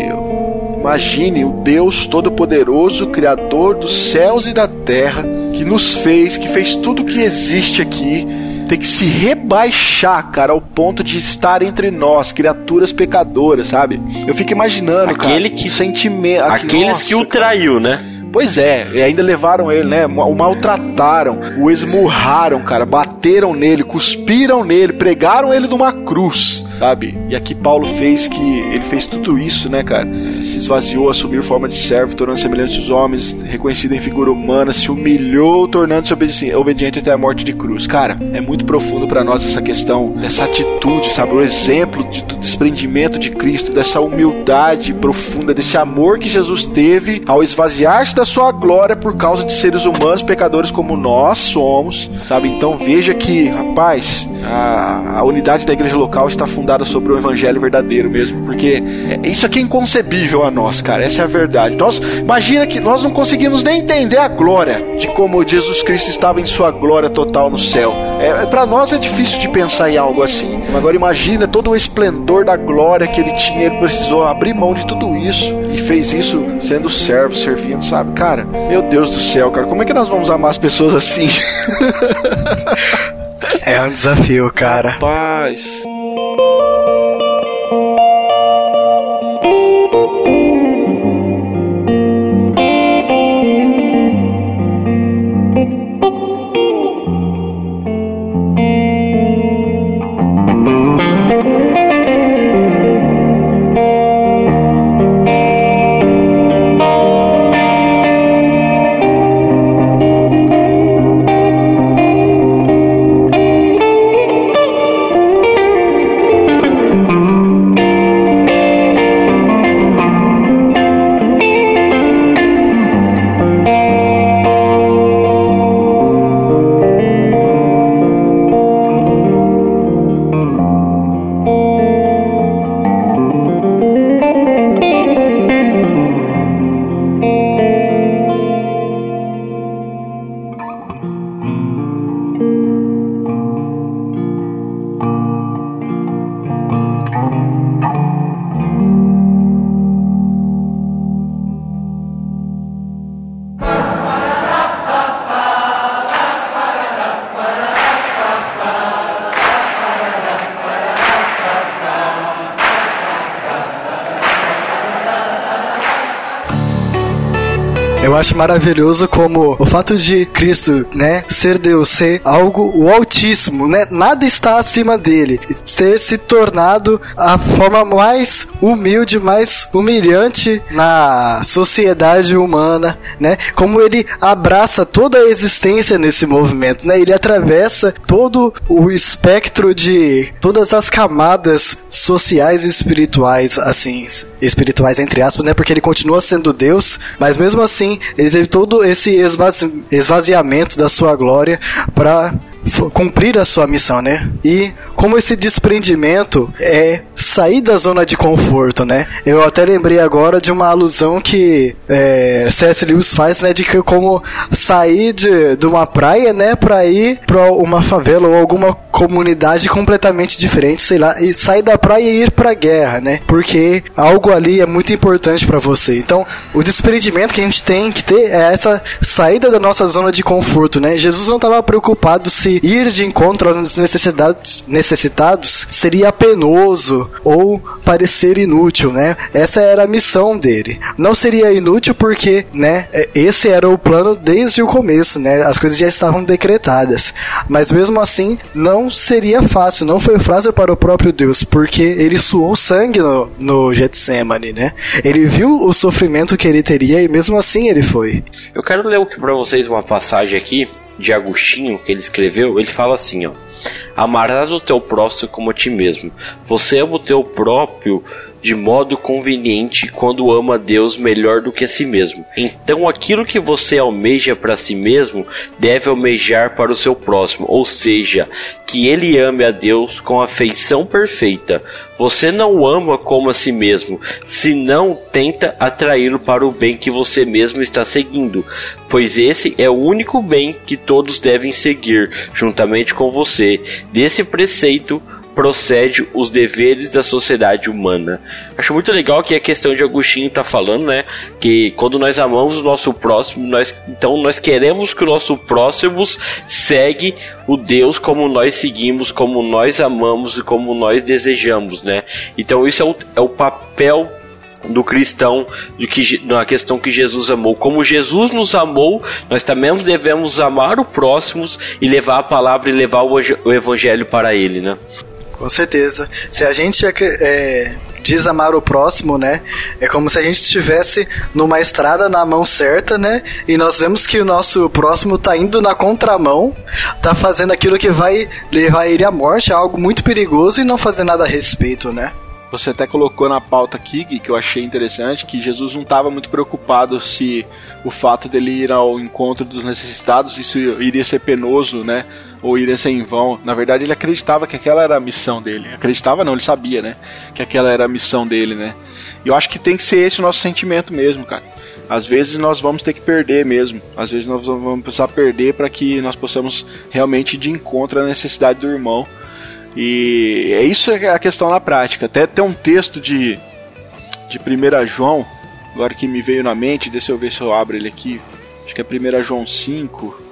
[SPEAKER 2] Imagine o Deus Todo-Poderoso, Criador dos céus e da terra, que nos fez, que fez tudo que existe aqui, ter que se rebaixar, cara, ao ponto de estar entre nós, criaturas pecadoras, sabe? Eu fico imaginando,
[SPEAKER 3] Aquele
[SPEAKER 2] cara,
[SPEAKER 3] que-
[SPEAKER 2] o sentimento.
[SPEAKER 3] Aqueles
[SPEAKER 2] nossa,
[SPEAKER 3] que o traiu, né?
[SPEAKER 2] Pois é, e ainda levaram ele, né? O maltrataram, o esmurraram, cara, bateram nele, cuspiram nele, pregaram ele numa cruz, sabe? E aqui Paulo fez que ele fez tudo isso, né, cara? Se esvaziou, assumiu forma de servo, tornando semelhante aos homens, reconhecido em figura humana, se humilhou, tornando-se obedi- obediente até a morte de cruz. Cara, é muito profundo pra nós essa questão dessa atitude, sabe? O exemplo de- do desprendimento de Cristo, dessa humildade profunda, desse amor que Jesus teve ao esvaziar-se da sua glória por causa de seres humanos pecadores como nós somos, sabe? Então veja que, rapaz, a, a unidade da igreja local está fundada sobre o evangelho verdadeiro mesmo, porque é- isso aqui é inconcebível a nós, cara. Essa é a verdade. Nós imagina que nós não conseguimos nem entender a glória de como Jesus Cristo estava em sua glória total no céu. É, para nós é difícil de pensar em algo assim. Agora imagina todo o esplendor da glória que ele tinha, ele precisou abrir mão de tudo isso e fez isso sendo servo, servindo, sabe? Cara, meu Deus do céu, cara, como é que nós vamos amar as pessoas assim?
[SPEAKER 4] É um desafio, cara.
[SPEAKER 2] Paz.
[SPEAKER 4] Eu acho maravilhoso como o fato de Cristo, né, ser Deus, ser algo o altíssimo, né, nada está acima dele, ter se tornado a forma mais humilde, mais humilhante na sociedade humana, né, como ele abraça toda a existência nesse movimento, né, ele atravessa todo o espectro de todas as camadas sociais e espirituais, assim, espirituais entre aspas, né, porque ele continua sendo Deus, mas mesmo assim ele teve todo esse esvazi- esvaziamento da sua glória para cumprir a sua missão, né? E como esse desprendimento é sair da zona de conforto, né? Eu até lembrei agora de uma alusão que é, C.S. Lewis faz, né? De que como sair de, de uma praia, né? Pra ir pra uma favela ou alguma comunidade completamente diferente, sei lá, e sair da praia e ir pra guerra, né? Porque algo ali é muito importante pra você. Então, o desprendimento que a gente tem que ter é essa saída da nossa zona de conforto, né? Jesus não estava preocupado se ir de encontro aos necessidades, necessitados seria penoso ou parecer inútil, né? Essa era a missão dele. Não seria inútil porque, né, é- esse era o plano desde o começo, né? As coisas já estavam decretadas. Mas mesmo assim, não seria fácil, não foi fácil para o próprio Deus, porque ele suou sangue no, no Getsemane, né? Ele viu o sofrimento que ele teria e mesmo assim ele foi.
[SPEAKER 3] Eu quero ler para vocês uma passagem aqui de Agostinho que ele escreveu. Ele fala assim, ó: Amarás o teu próximo como a ti mesmo. Você ama o teu próprio de modo conveniente quando ama Deus melhor do que a si mesmo. Então aquilo que você almeja para si mesmo deve almejar para o seu próximo, ou seja, que ele ame a Deus com afeição perfeita. Você não ama como a si mesmo, senão tenta atraí-lo para o bem que você mesmo está seguindo, pois esse é o único bem que todos devem seguir, juntamente com você. Desse preceito procede os deveres da sociedade humana. Acho muito legal que a questão de Agostinho está falando, né? Que quando nós amamos o nosso próximo, nós, então nós queremos que o nosso próximo segue o Deus como nós seguimos, como nós amamos e como nós desejamos, né? Então isso é o, é o papel do cristão, de que na questão que Jesus amou. Como Jesus nos amou, nós também devemos amar o próximo e levar a palavra e levar o evangelho para ele, né?
[SPEAKER 4] Com certeza. Se a gente é, é, diz amar o próximo, né? É como se a gente estivesse numa estrada na mão certa, né? E nós vemos que o nosso próximo tá indo na contramão, tá fazendo aquilo que vai levar ele à morte, é algo muito perigoso e não fazer nada a respeito, né?
[SPEAKER 2] Você até colocou na pauta aqui, que eu achei interessante, que Jesus não estava muito preocupado se o fato dele ir ao encontro dos necessitados, isso iria ser penoso, né? Ou iria ser em vão. Na verdade, ele acreditava que aquela era a missão dele. Acreditava não, ele sabia, né? Que aquela era a missão dele, né? E eu acho que tem que ser esse o nosso sentimento mesmo, cara. Às vezes nós vamos ter que perder mesmo. Às vezes nós vamos precisar perder para que nós possamos realmente ir de encontro à necessidade do irmão e é isso é a questão na prática. Até tem um texto de, de 1 João, agora que me veio na mente, deixa eu ver se eu abro ele aqui. Acho que é 1 João 5.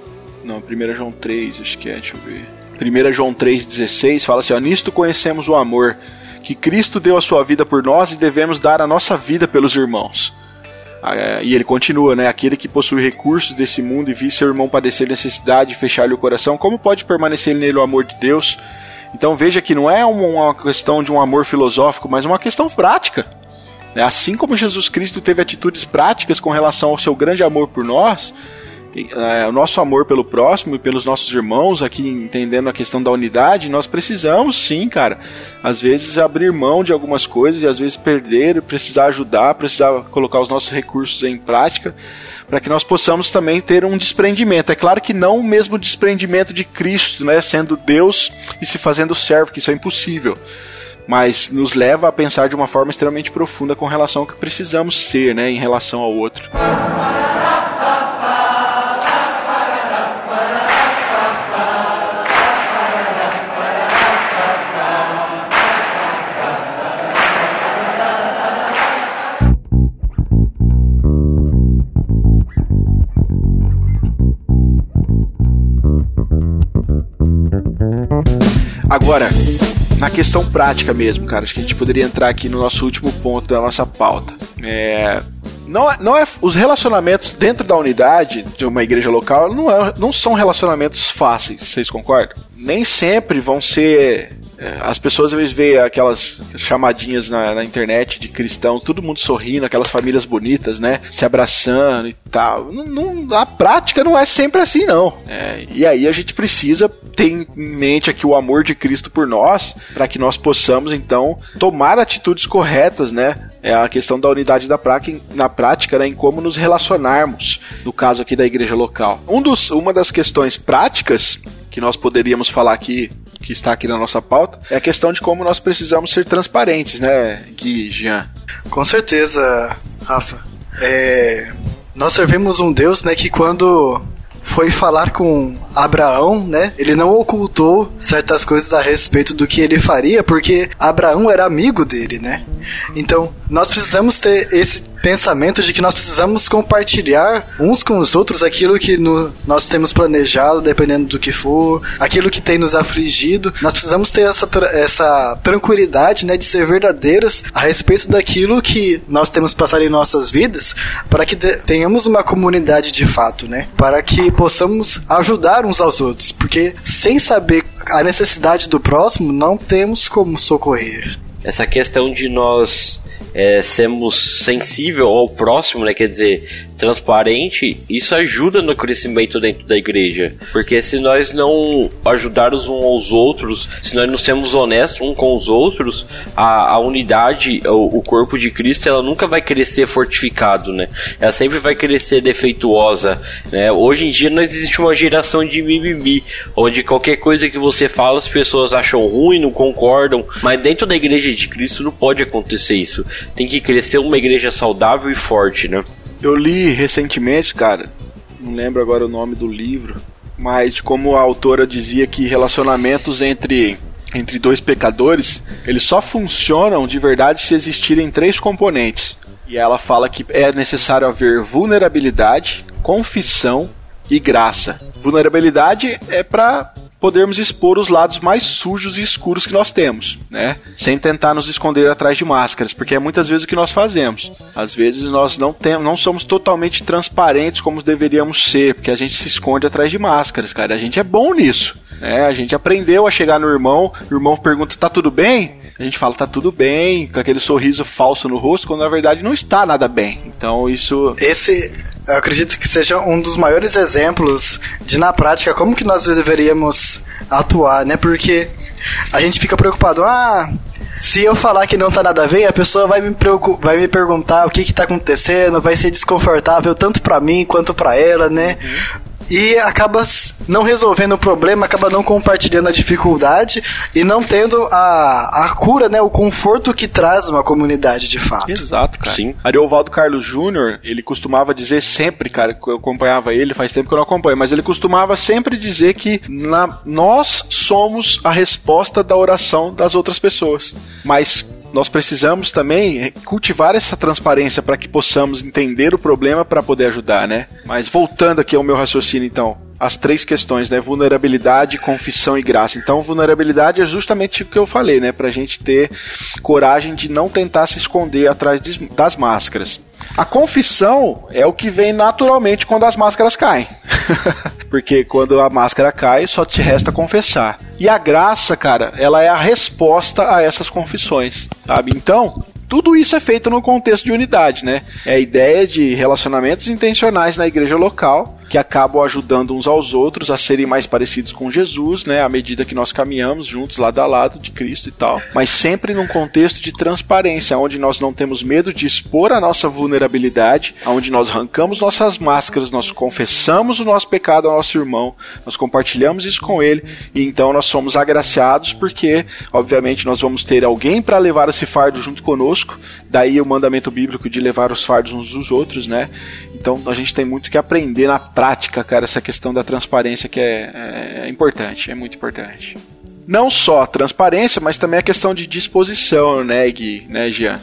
[SPEAKER 2] Não, 1 João 3, acho que é, deixa eu ver. 1 João 3,16 fala assim: ó, Nisto conhecemos o amor, que Cristo deu a sua vida por nós e devemos dar a nossa vida pelos irmãos. Ah, é, e ele continua, né? Aquele que possui recursos desse mundo e viu seu irmão padecer necessidade e fechar-lhe o coração, como pode permanecer nele o amor de Deus? Então veja que não é uma questão de um amor filosófico, mas uma questão prática. Né? Assim como Jesus Cristo teve atitudes práticas com relação ao seu grande amor por nós, é, o nosso amor pelo próximo e pelos nossos irmãos, aqui entendendo a questão da unidade, nós precisamos sim, cara, às vezes abrir mão de algumas coisas e às vezes perder, precisar ajudar, precisar colocar os nossos recursos em prática para que nós possamos também ter um desprendimento. É claro que não o mesmo desprendimento de Cristo, né, sendo Deus e se fazendo servo, que isso é impossível. Mas nos leva a pensar de uma forma extremamente profunda com relação ao que precisamos ser, né, em relação ao outro. Agora, na questão prática mesmo, cara, acho que a gente poderia entrar aqui no nosso último ponto da nossa pauta. É, não, é, não é os relacionamentos dentro da unidade de uma igreja local não, é, não são relacionamentos fáceis, vocês concordam? Nem sempre vão ser as pessoas às vezes veem aquelas chamadinhas na, na, internet de cristão, todo mundo sorrindo, aquelas famílias bonitas, né? Se abraçando e tal. Não, não, a prática não é sempre assim, não. É, e aí a gente precisa ter em mente aqui o amor de Cristo por nós, para que nós possamos então tomar atitudes corretas, né? É a questão da unidade da prática, na prática, né, em como nos relacionarmos, no caso aqui da igreja local. Um dos, uma das questões práticas que nós poderíamos falar aqui que está aqui na nossa pauta, é a questão de como nós precisamos ser transparentes, né, Gui, Jean?
[SPEAKER 4] Com certeza, Rafa. É, nós servimos um Deus, né, que quando foi falar com Abraão, né? Ele não ocultou certas coisas a respeito do que ele faria, porque Abraão era amigo dele, né? Então, nós precisamos ter esse pensamento de que nós precisamos compartilhar uns com os outros aquilo que no, nós temos planejado, dependendo do que for, aquilo que tem nos afligido. Nós precisamos ter essa, essa tranquilidade, né, de ser verdadeiros a respeito daquilo que nós temos passado em nossas vidas, para que tenhamos uma comunidade de fato, né? Para que possamos ajudar uns aos outros, porque sem saber a necessidade do próximo, não temos como socorrer.
[SPEAKER 3] Essa questão de nós é, sermos sensível ao próximo, né? Quer dizer, transparente, isso ajuda no crescimento dentro da igreja. Porque se nós não ajudarmos uns aos outros, se nós não sermos honestos uns com os outros, a, a unidade, o, o, corpo de Cristo, ela nunca vai crescer fortificado, né? Ela sempre vai crescer defeituosa, né? Hoje em dia não existe uma geração de mimimi, onde qualquer coisa que você fala as pessoas acham ruim, não concordam, mas dentro da igreja de Cristo não pode acontecer isso. Tem que crescer uma igreja saudável e forte, né?
[SPEAKER 2] Eu li recentemente, cara, não lembro agora o nome do livro, mas como a autora dizia que relacionamentos entre entre dois pecadores, eles só funcionam de verdade se existirem três componentes. E ela fala que é necessário haver vulnerabilidade, confissão e graça. Vulnerabilidade é para podermos expor os lados mais sujos e escuros que nós temos, né? Sem tentar nos esconder atrás de máscaras, porque é muitas vezes o que nós fazemos. Às vezes nós não temos, não somos totalmente transparentes como deveríamos ser, porque a gente se esconde atrás de máscaras, cara. A gente é bom nisso, né? A gente aprendeu a chegar no irmão, o irmão pergunta: "Tá tudo bem?" A gente fala: "Tá tudo bem", com aquele sorriso falso no rosto, quando na verdade não está nada bem. Então isso
[SPEAKER 4] Esse eu acredito que seja um dos maiores exemplos de na prática como que nós deveríamos atuar, né? Porque a gente fica preocupado, ah, se eu falar que não tá nada bem, a pessoa vai me, vai me perguntar o que que tá acontecendo, vai ser desconfortável tanto para mim quanto para ela, né? Uhum e acaba não resolvendo o problema, acaba não compartilhando a dificuldade e não tendo a, a cura, né, o conforto que traz uma comunidade de fato.
[SPEAKER 2] Exato, cara. Sim. Ariovaldo Carlos Júnior, ele costumava dizer sempre, cara, que eu acompanhava ele, faz tempo que eu não acompanho, mas ele costumava sempre dizer que na, nós somos a resposta da oração das outras pessoas. Mas nós precisamos também cultivar essa transparência para que possamos entender o problema para poder ajudar, né? Mas voltando aqui ao meu raciocínio, então, as três questões, né? Vulnerabilidade, confissão e graça. Então, vulnerabilidade é justamente o que eu falei, né? Para a gente ter coragem de não tentar se esconder atrás de, das máscaras. A confissão é o que vem naturalmente quando as máscaras caem. Porque quando a máscara cai, só te resta confessar. E a graça, cara, ela é a resposta a essas confissões, sabe? Então, tudo isso é feito no contexto de unidade, né? É a ideia de relacionamentos intencionais na igreja local que acabam ajudando uns aos outros a serem mais parecidos com Jesus, né? À medida que nós caminhamos juntos lado a lado de Cristo e tal. Mas sempre num contexto de transparência, onde nós não temos medo de expor a nossa vulnerabilidade, onde nós arrancamos nossas máscaras, nós confessamos o nosso pecado ao nosso irmão, nós compartilhamos isso com ele e então nós somos agraciados porque, obviamente, nós vamos ter alguém para levar esse fardo junto conosco. Daí o mandamento bíblico de levar os fardos uns dos outros, né? Então a gente tem muito que aprender na prática, cara, essa questão da transparência que é, é, é importante, é muito importante. Não só a transparência, mas também a questão de disposição, né, Gui, né, Jean?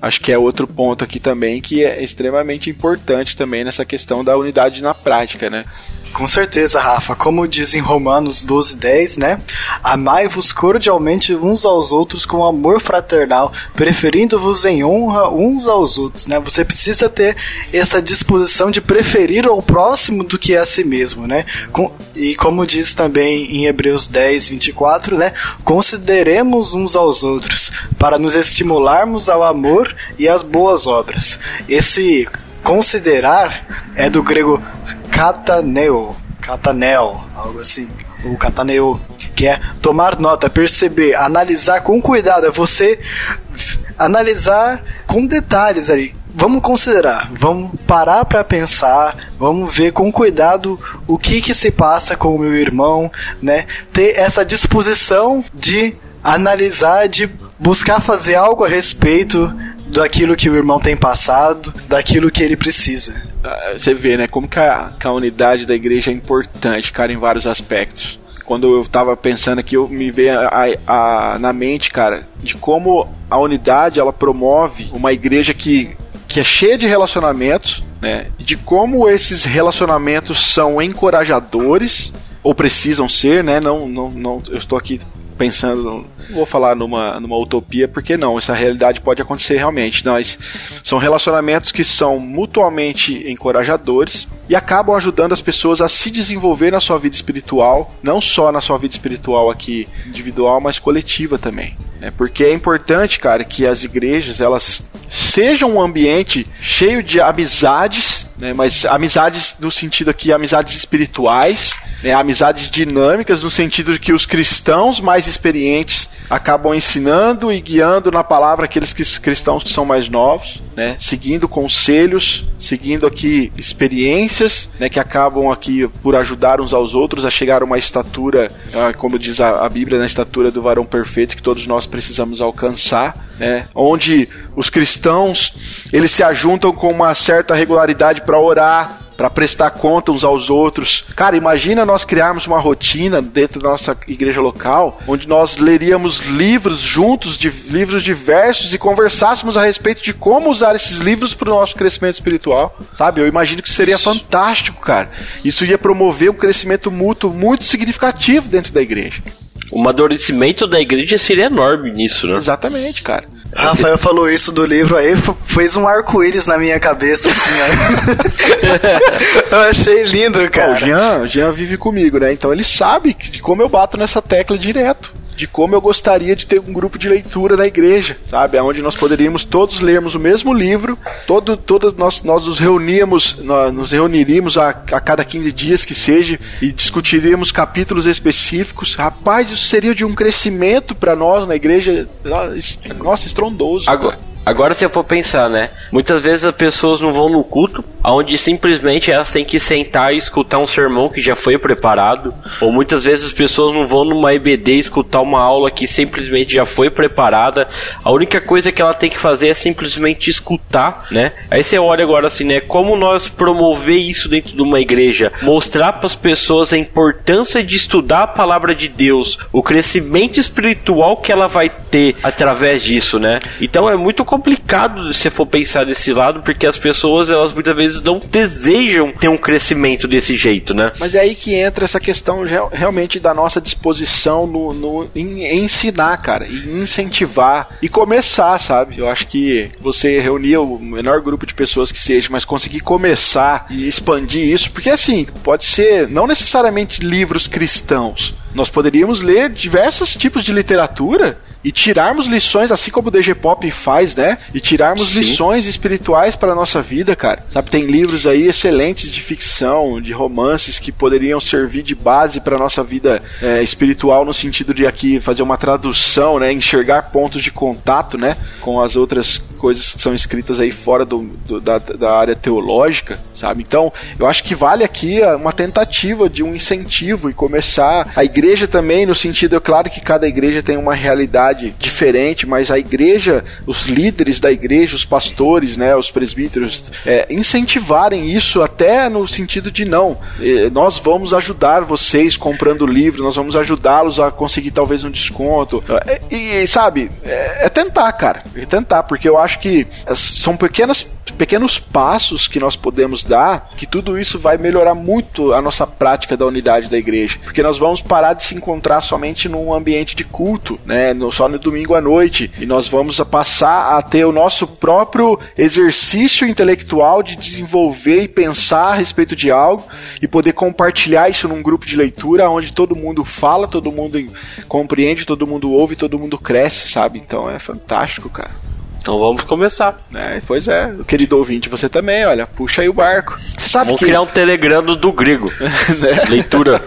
[SPEAKER 2] Acho que é outro ponto aqui também que é extremamente importante também nessa questão da unidade na prática, né?
[SPEAKER 4] Com certeza, Rafa. Como diz em Romanos 12, 10, né? Amai-vos cordialmente uns aos outros com amor fraternal, preferindo-vos em honra uns aos outros, né? Você precisa ter essa disposição de preferir ao próximo do que a si mesmo, né? Com, e como diz também em Hebreus 10, 24, né? Consideremos uns aos outros para nos estimularmos ao amor e às boas obras. Esse considerar é do grego cataneo, catanel, algo assim, ou cataneo, que é tomar nota, perceber, analisar com cuidado, é você analisar com detalhes aí. Vamos considerar, vamos parar para pensar, vamos ver com cuidado o que que se passa com o meu irmão, né? Ter essa disposição de analisar, de buscar fazer algo a respeito daquilo que o irmão tem passado, daquilo que ele precisa.
[SPEAKER 2] Ah, você vê, né, como que a, que a unidade da igreja é importante, cara, em vários aspectos. Quando eu tava pensando aqui, eu me veio a, a, na mente, cara, de como a unidade ela promove uma igreja que, que é cheia de relacionamentos, né? De como esses relacionamentos são encorajadores ou precisam ser, né? Não, não, não. Eu estou aqui pensando, vou falar numa, numa utopia, porque não, essa realidade pode acontecer realmente. Mas são relacionamentos que são mutuamente encorajadores e acabam ajudando as pessoas a se desenvolver na sua vida espiritual, não só na sua vida espiritual aqui individual, mas coletiva também. Né? Porque é importante, cara, que as igrejas elas sejam um ambiente cheio de amizades, né? mas amizades no sentido aqui, amizades espirituais, né? amizades dinâmicas, no sentido de que os cristãos mais experientes acabam ensinando e guiando na palavra aqueles que, cristãos que são mais novos, né? seguindo conselhos, seguindo aqui experiências né? que acabam aqui por ajudar uns aos outros a chegar a uma estatura, ah, como diz a, a Bíblia, na estatura do varão perfeito que todos nós precisamos alcançar, né? onde os cristãos eles se ajuntam com uma certa regularidade para orar, para prestar conta uns aos outros. Cara, imagina nós criarmos uma rotina dentro da nossa igreja local, onde nós leríamos livros juntos, de livros diversos e conversássemos a respeito de como usar esses livros para o nosso crescimento espiritual, sabe? Eu imagino que seria Isso. fantástico, cara. Isso ia promover um crescimento mútuo muito significativo dentro da igreja.
[SPEAKER 3] O amadurecimento da igreja seria enorme nisso, né?
[SPEAKER 2] Exatamente, cara.
[SPEAKER 4] Rafael falou isso do livro aí, fez um arco-íris na minha cabeça, assim, ó. eu achei lindo, cara.
[SPEAKER 2] o Jean, o Jean vive comigo, né? Então ele sabe de como eu bato nessa tecla direto de como eu gostaria de ter um grupo de leitura na igreja, sabe? Onde nós poderíamos todos lermos o mesmo livro, todo, todo nós, nós nos reuníamos, nós nos reuniríamos a, a cada 15 dias que seja e discutiríamos capítulos específicos. Rapaz, isso seria de um crescimento para nós na igreja, nossa, estrondoso.
[SPEAKER 3] Agora, Agora, se eu for pensar, né? Muitas vezes as pessoas não vão no culto, onde simplesmente elas têm que sentar e escutar um sermão que já foi preparado. Ou muitas vezes as pessoas não vão numa EBD escutar uma aula que simplesmente já foi preparada. A única coisa que ela tem que fazer é simplesmente escutar, né? Aí você olha agora assim, né? Como nós promover isso dentro de uma igreja? Mostrar para as pessoas a importância de estudar a palavra de Deus, o crescimento espiritual que ela vai ter através disso, né? Então é muito complicado se for pensar desse lado, porque as pessoas, elas muitas vezes não desejam ter um crescimento desse jeito, né?
[SPEAKER 2] Mas é aí que entra essa questão realmente da nossa disposição no, no em, ensinar, cara, e incentivar e começar, sabe? Eu acho que você reunir o menor grupo de pessoas que seja, mas conseguir começar e expandir isso, porque assim, pode ser não necessariamente livros cristãos, nós poderíamos ler diversos tipos de literatura e tirarmos lições, assim como o DG Pop faz, né? E tirarmos Sim. lições espirituais para a nossa vida, cara. Sabe, tem livros aí excelentes de ficção, de romances que poderiam servir de base para nossa vida é, espiritual no sentido de aqui fazer uma tradução, né? Enxergar pontos de contato, né? Com as outras coisas que são escritas aí fora do, do da, da área teológica, sabe? Então, eu acho que vale aqui uma tentativa de um incentivo e começar a igreja também no sentido, é claro que cada igreja tem uma realidade diferente, mas a igreja, os líderes da igreja, os pastores, né, os presbíteros, é, incentivarem isso até no sentido de não, nós vamos ajudar vocês comprando livro, nós vamos ajudá-los a conseguir talvez um desconto. É, e, sabe, é, é tentar, cara, é tentar, porque eu acho que são pequenas pequenos passos que nós podemos dar, que tudo isso vai melhorar muito a nossa prática da unidade da igreja. Porque nós vamos parar de se encontrar somente num ambiente de culto, né? Só no domingo à noite. E nós vamos passar a ter o nosso próprio exercício intelectual de desenvolver e pensar a respeito de algo e poder compartilhar isso num grupo de leitura onde todo mundo fala, todo mundo compreende, todo mundo ouve, todo mundo cresce, sabe? Então é fantástico, cara.
[SPEAKER 3] Então vamos começar.
[SPEAKER 2] É, pois é, querido ouvinte, você também, olha, puxa aí o barco.
[SPEAKER 3] Você sabe vamos que... criar um telegrama do grego. né? Leitura.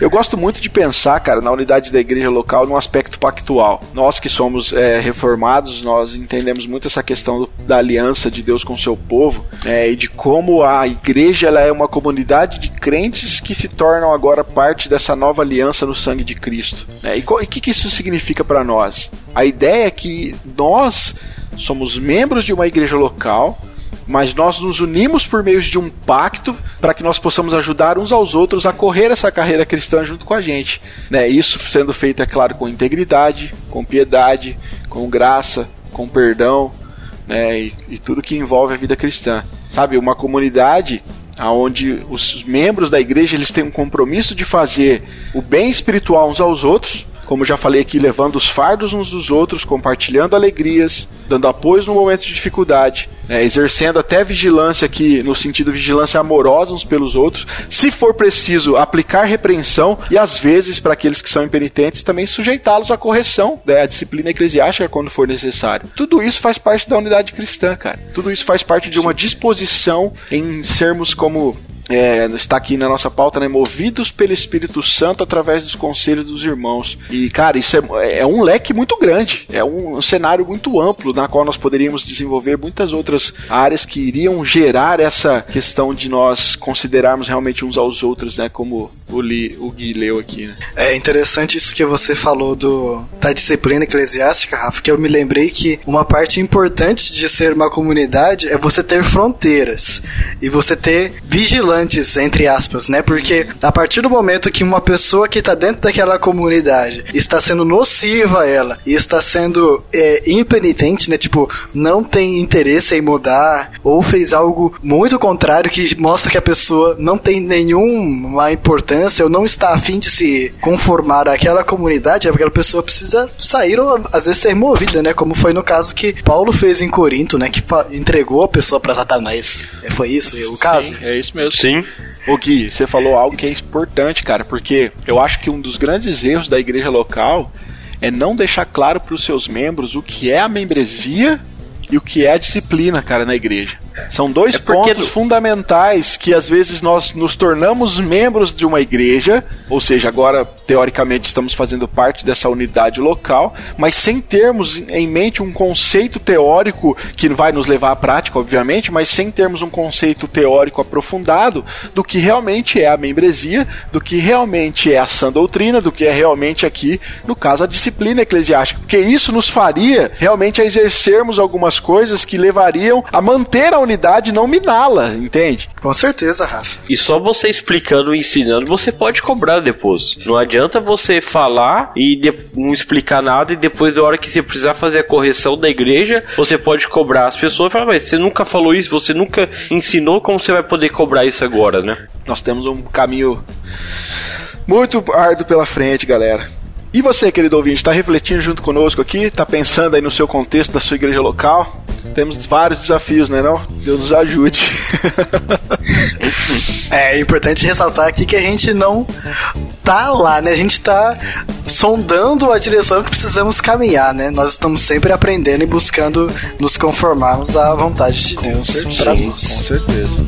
[SPEAKER 2] Eu gosto muito de pensar, cara, na unidade da igreja local num aspecto pactual. Nós que somos é, reformados, nós entendemos muito essa questão do, da aliança de Deus com o seu povo é, e de como a igreja ela é uma comunidade de crentes que se tornam agora parte dessa nova aliança no sangue de Cristo. Né? E o que, que isso significa para nós? A ideia é que nós somos membros de uma igreja local, mas nós nos unimos por meio de um pacto para que nós possamos ajudar uns aos outros a correr essa carreira cristã junto com a gente. Né? Isso sendo feito, é claro, com integridade, com piedade, com graça, com perdão, né? e, e tudo que envolve a vida cristã. Sabe, uma comunidade onde os membros da igreja eles têm um compromisso de fazer o bem espiritual uns aos outros, como já falei aqui, levando os fardos uns dos outros, compartilhando alegrias, dando apoio no momento de dificuldade, né, exercendo até vigilância aqui, no sentido vigilância amorosa uns pelos outros. Se for preciso, aplicar repreensão e, às vezes, para aqueles que são impenitentes, também sujeitá-los à correção, né, à disciplina eclesiástica quando for necessário. Tudo isso faz parte da unidade cristã, cara. Tudo isso faz parte de uma disposição em sermos como é, está aqui na nossa pauta, né? Movidos pelo Espírito Santo através dos conselhos dos irmãos. E, cara, isso é, é um leque muito grande, é um, um, cenário muito amplo na qual nós poderíamos desenvolver muitas outras áreas que iriam gerar essa questão de nós considerarmos realmente uns aos outros, né? Como o, Li, o Gui leu aqui, né?
[SPEAKER 4] É interessante isso que você falou do, da disciplina eclesiástica, Rafa, que eu me lembrei que uma parte importante de ser uma comunidade é você ter fronteiras e você ter vigilantes, entre aspas, né? Porque a partir do momento que uma pessoa que está dentro daquela comunidade está sendo nociva a ela e está sendo é, impenitente, né? Tipo, não tem interesse em mudar ou fez algo muito contrário que mostra que a pessoa não tem nenhuma importância ou não está afim de se conformar àquela comunidade, aquela pessoa precisa sair ou às vezes ser movida, né? Como foi no caso que Paulo fez em Corinto, né? Que entregou a pessoa para Satanás. É, foi isso o caso?
[SPEAKER 2] Sim, é isso mesmo.
[SPEAKER 3] Sim.
[SPEAKER 2] Ô Gui, você falou algo que é importante, cara, porque eu acho que um dos grandes erros da igreja local é não deixar claro para os seus membros o que é a membresia e o que é a disciplina, cara, na igreja. São dois
[SPEAKER 3] É
[SPEAKER 2] pontos
[SPEAKER 3] no-
[SPEAKER 2] fundamentais que às vezes nós nos tornamos membros de uma igreja, ou seja, agora teoricamente estamos fazendo parte dessa unidade local, mas sem termos em mente um conceito teórico que vai nos levar à prática, obviamente, mas sem termos um conceito teórico aprofundado do que realmente é a membresia, do que realmente é a sã doutrina, do que é realmente aqui, no caso, a disciplina eclesiástica, porque isso nos faria realmente a exercermos algumas coisas que levariam a manter a unidade e não miná-la, entende?
[SPEAKER 4] Com certeza, Rafa.
[SPEAKER 3] E só você explicando e ensinando, você pode cobrar depois. Não adianta você falar e de- não explicar nada e depois, da hora que você precisar fazer a correção da igreja, você pode cobrar as pessoas e falar, mas você nunca falou isso, você nunca ensinou, como você vai poder cobrar isso agora, né?
[SPEAKER 2] Nós temos um caminho muito árduo pela frente, galera. E você, querido ouvinte, está refletindo junto conosco aqui? Está pensando aí no seu contexto da sua igreja local? Temos vários desafios, né não? Deus nos ajude.
[SPEAKER 4] É importante ressaltar aqui que a gente não tá lá, né? A gente tá sondando a direção que precisamos caminhar, né? Nós estamos sempre aprendendo e buscando nos conformarmos à vontade de Deus para
[SPEAKER 2] com
[SPEAKER 4] nós.
[SPEAKER 2] certeza.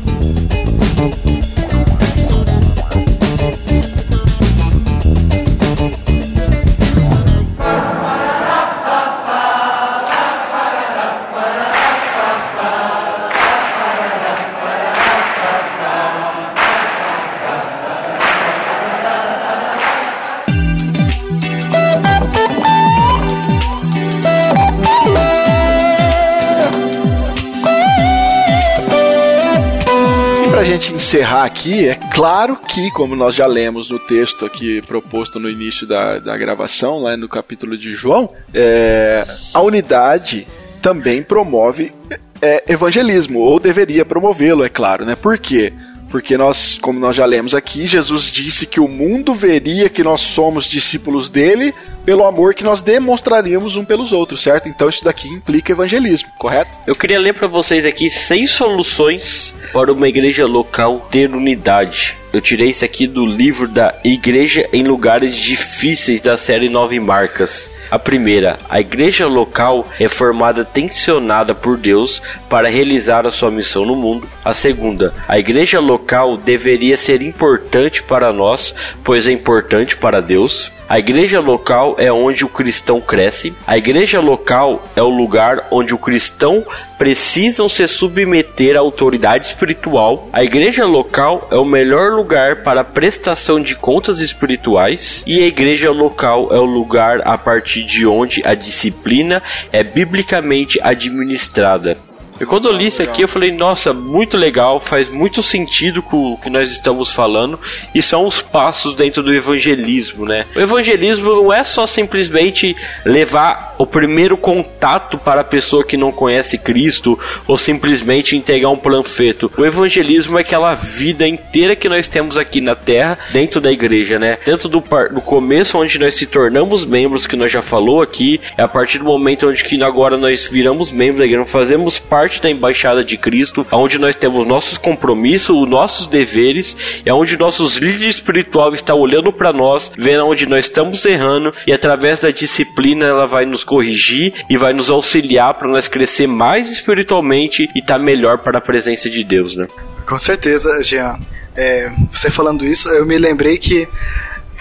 [SPEAKER 2] Encerrar aqui, é claro que, como nós já lemos no texto aqui proposto no início da, da gravação, lá no capítulo de João, é, a unidade também promove é, evangelismo, ou deveria promovê-lo, é claro, né? Por quê? Porque nós, como nós já lemos aqui, Jesus disse que o mundo veria que nós somos discípulos dele pelo amor que nós demonstraríamos um pelos outros, certo? Então isso daqui implica evangelismo, correto?
[SPEAKER 3] Eu queria ler para vocês aqui seis soluções para uma igreja local ter unidade. Eu tirei isso aqui do livro da Igreja em Lugares Difíceis da série Nove Marcas. A primeira, a igreja local é formada tensionada por Deus para realizar a sua missão no mundo. A segunda, a igreja local deveria ser importante para nós, pois é importante para Deus. A igreja local é onde o cristão cresce. A igreja local é o lugar onde o cristão precisam se submeter à autoridade espiritual. A igreja local é o melhor lugar para prestação de contas espirituais. E a igreja local é o lugar a partir de onde a disciplina é biblicamente administrada. E quando eu li isso aqui, eu falei, nossa, muito legal, faz muito sentido com o que nós estamos falando, e são os passos dentro do evangelismo, né? O evangelismo não é só simplesmente levar o primeiro contato para a pessoa que não conhece Cristo, ou simplesmente entregar um panfleto. O evangelismo é aquela vida inteira que nós temos aqui na terra, dentro da igreja, né? Dentro do, par- do começo, onde nós se tornamos membros, que nós já falou aqui, é a partir do momento onde que agora nós viramos membros da igreja, fazemos parte da embaixada de Cristo, onde nós temos nossos compromissos, os nossos deveres, e onde nossos líderes espirituais estão olhando para nós, vendo onde nós estamos errando, e através da disciplina ela vai nos corrigir e vai nos auxiliar para nós crescer mais espiritualmente e estar melhor para a presença de Deus, né?
[SPEAKER 4] Com certeza, Jean. É, você falando isso, eu me lembrei que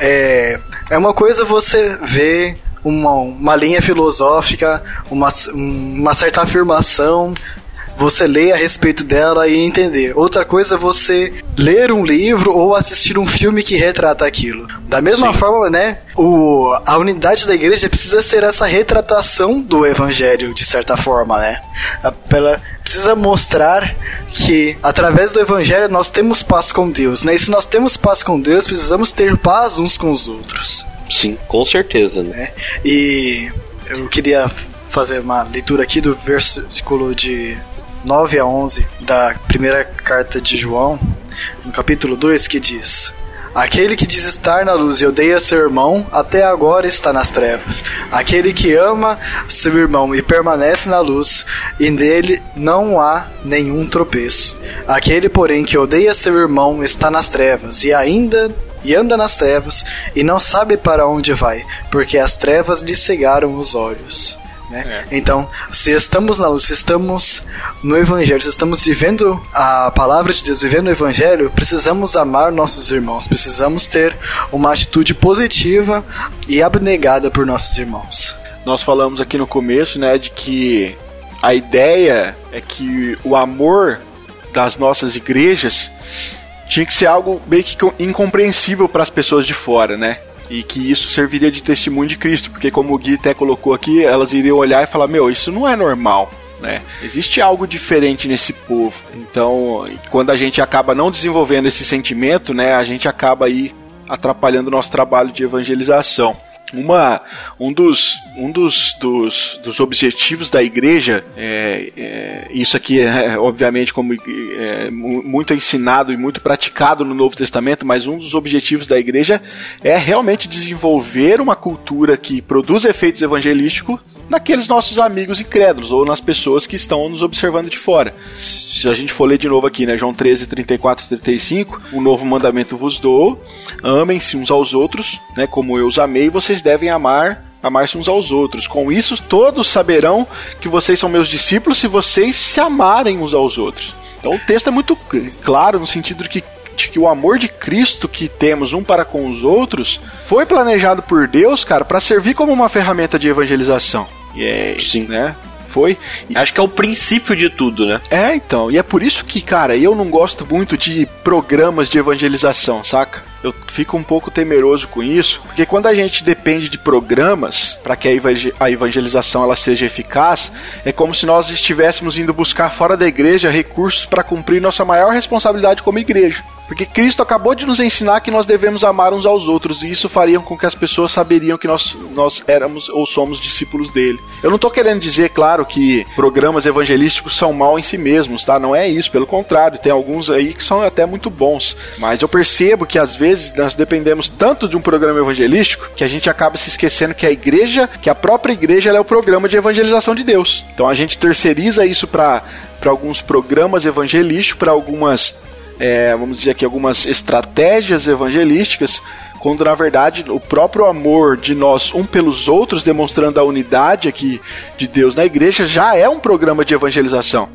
[SPEAKER 4] é, é uma coisa você ver uma, uma linha filosófica, uma, uma certa afirmação você ler a respeito dela e entender. Outra coisa é você ler um livro ou assistir um filme que retrata aquilo. Da mesma
[SPEAKER 3] Sim.
[SPEAKER 4] forma, né? O, a unidade da igreja precisa ser essa retratação do evangelho, de certa forma, né? A- Pela, precisa mostrar que através do evangelho nós temos paz com Deus, né? E se nós temos paz com Deus, precisamos ter paz uns com os outros.
[SPEAKER 3] Sim, com certeza, né?
[SPEAKER 4] né? E eu queria fazer uma leitura aqui do versículo de 9 a 11 da primeira carta de João, no capítulo 2, que diz: Aquele que diz estar na luz e odeia seu irmão, até agora está nas trevas. Aquele que ama seu irmão e permanece na luz, e nele não há nenhum tropeço. Aquele, porém, que odeia seu irmão está nas trevas, e ainda e anda nas trevas, e não sabe para onde vai, porque as trevas lhe cegaram os olhos. Né? Então, se estamos na luz, se estamos no Evangelho, se estamos vivendo a palavra de Deus, vivendo o Evangelho, precisamos amar nossos irmãos, precisamos ter uma atitude positiva e abnegada por nossos irmãos.
[SPEAKER 2] Nós falamos aqui no começo, né, de que a ideia é que o amor das nossas igrejas tinha que ser algo meio que co- incompreensível para as pessoas de fora, né? E que isso serviria de testemunho de Cristo, porque como o Gui até colocou aqui, elas iriam olhar e falar: "Meu, isso não é normal". Né? Existe algo diferente nesse povo. Então, quando a gente acaba não desenvolvendo esse sentimento, né, a gente acaba aí atrapalhando o nosso trabalho de evangelização. Uma, um dos, um dos, dos, dos objetivos da igreja, é, é, isso aqui é obviamente como é, mu- muito ensinado e muito praticado no Novo Testamento, mas um dos objetivos da igreja é realmente desenvolver uma cultura que produz efeitos evangelísticos naqueles nossos amigos incrédulos ou nas pessoas que estão nos observando de fora. Se a gente for ler de novo aqui, né, João 13, 34 e 35, o novo mandamento vos dou, amem-se uns aos outros, né, como eu os amei, vocês devem amar amar-se uns aos outros. Com isso, todos saberão que vocês são meus discípulos se vocês se amarem uns aos outros. Então o texto é muito claro no sentido de que, de que o amor de Cristo que temos um para com os outros foi planejado por Deus, cara, para servir como uma ferramenta de evangelização. É,
[SPEAKER 3] Sim.
[SPEAKER 2] né? Foi.
[SPEAKER 3] Acho que é o princípio de tudo, né?
[SPEAKER 2] é, então. E é por isso que, cara, eu não gosto muito de programas de evangelização, saca? Eu fico um pouco temeroso com isso, porque quando a gente depende de programas para que a evangelização ela seja eficaz, é como se nós estivéssemos indo buscar fora da igreja recursos para cumprir nossa maior responsabilidade como igreja. Porque Cristo acabou de nos ensinar que nós devemos amar uns aos outros, e isso faria com que as pessoas saberiam que nós, nós éramos ou somos discípulos dele. Eu não estou querendo dizer, claro, que programas evangelísticos são mal em si mesmos, tá? Não é isso, pelo contrário, tem alguns aí que são até muito bons. Mas eu percebo que às vezes nós dependemos tanto de um programa evangelístico que a gente acaba se esquecendo que a igreja, que a própria igreja, é o programa de evangelização de Deus. Então a gente terceiriza isso para alguns programas evangelísticos, para algumas é, vamos dizer aqui, algumas estratégias evangelísticas, quando na verdade o próprio amor de nós um pelos outros, demonstrando a unidade aqui de Deus na igreja, já é um programa de evangelização.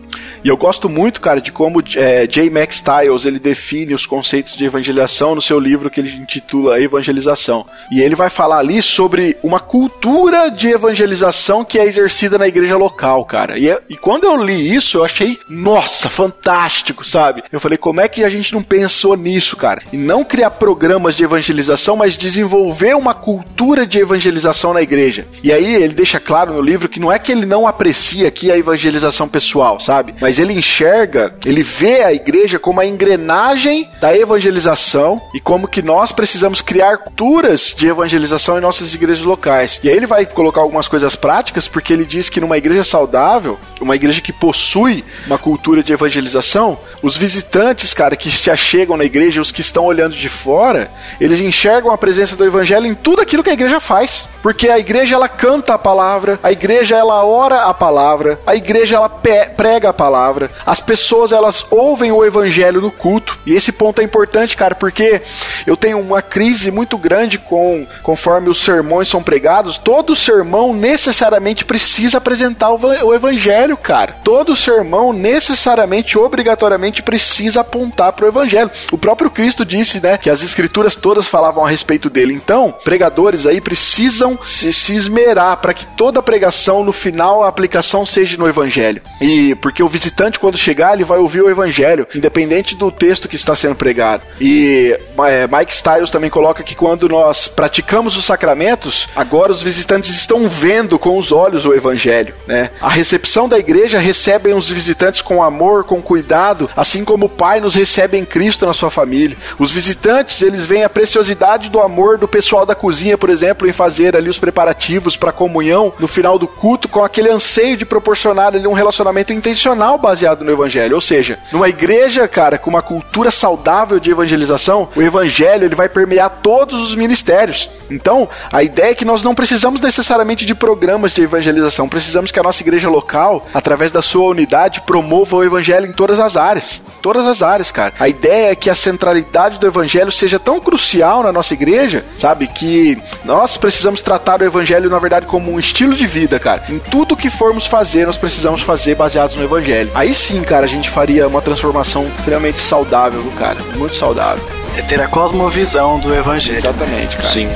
[SPEAKER 2] E eu gosto muito, cara, de como é, J. Max Stiles ele define os conceitos de evangelização no seu livro que ele intitula Evangelização. E ele vai falar ali sobre uma cultura de evangelização que é exercida na igreja local, cara. E, é- e quando eu li isso, eu achei, nossa, fantástico, sabe? Eu falei, como é que a gente não pensou nisso, cara? E não criar programas de evangelização, mas desenvolver uma cultura de evangelização na igreja. E aí ele deixa claro no livro que não é que ele não aprecia aqui a evangelização pessoal, sabe? Mas ele enxerga, ele vê a igreja como a engrenagem da evangelização e como que nós precisamos criar culturas de evangelização em nossas igrejas locais. E aí ele vai colocar algumas coisas práticas, porque ele diz que numa igreja saudável, uma igreja que possui uma cultura de evangelização, os visitantes, cara, que se achegam na igreja, os que estão olhando de fora, eles enxergam a presença do evangelho em tudo aquilo que a igreja faz. Porque a igreja ela canta a palavra, a igreja ela ora a palavra, a igreja ela prega a palavra, as pessoas elas ouvem o evangelho no culto. E esse ponto é importante, cara, porque eu tenho uma crise muito grande com conforme os sermões são pregados, todo sermão necessariamente precisa apresentar o evangelho, cara. Todo sermão necessariamente, obrigatoriamente precisa apontar para o evangelho. O próprio Cristo disse, né, que as escrituras todas falavam falavam a respeito dele. Então, pregadores aí precisam se, se esmerar para que toda pregação, no final, a aplicação seja no Evangelho. E porque o visitante, quando chegar, ele vai ouvir o Evangelho, independente do texto que está sendo pregado. E é, Mike Styles também coloca que quando nós praticamos os sacramentos, agora os visitantes estão vendo com os olhos o Evangelho. Né? A recepção da igreja recebem os visitantes com amor, com cuidado, assim como o Pai nos recebe em Cristo na sua família. Os visitantes, eles veem a preciosidade do amor do pessoal da cozinha, por exemplo, em fazer ali os preparativos para a comunhão no final do culto, com aquele anseio de proporcionar ali um relacionamento intencional baseado no Evangelho. Ou seja, numa igreja, cara, com uma cultura saudável de evangelização, o Evangelho ele vai permear todos os ministérios. Então, a ideia é que nós não precisamos necessariamente de programas de evangelização, precisamos que a nossa igreja local, através da sua unidade, promova o Evangelho em todas as áreas. Todas as áreas, cara. A ideia é que a centralidade do Evangelho seja tão crucial na nossa igreja, sabe? Que nós precisamos tratar o Evangelho, na verdade, como um estilo de vida, cara. Em tudo que formos fazer, nós precisamos fazer baseados no Evangelho. Aí sim, cara, a gente faria uma transformação extremamente saudável do cara. Muito saudável.
[SPEAKER 4] É ter a cosmovisão do Evangelho.
[SPEAKER 2] Exatamente, cara.
[SPEAKER 3] Sim.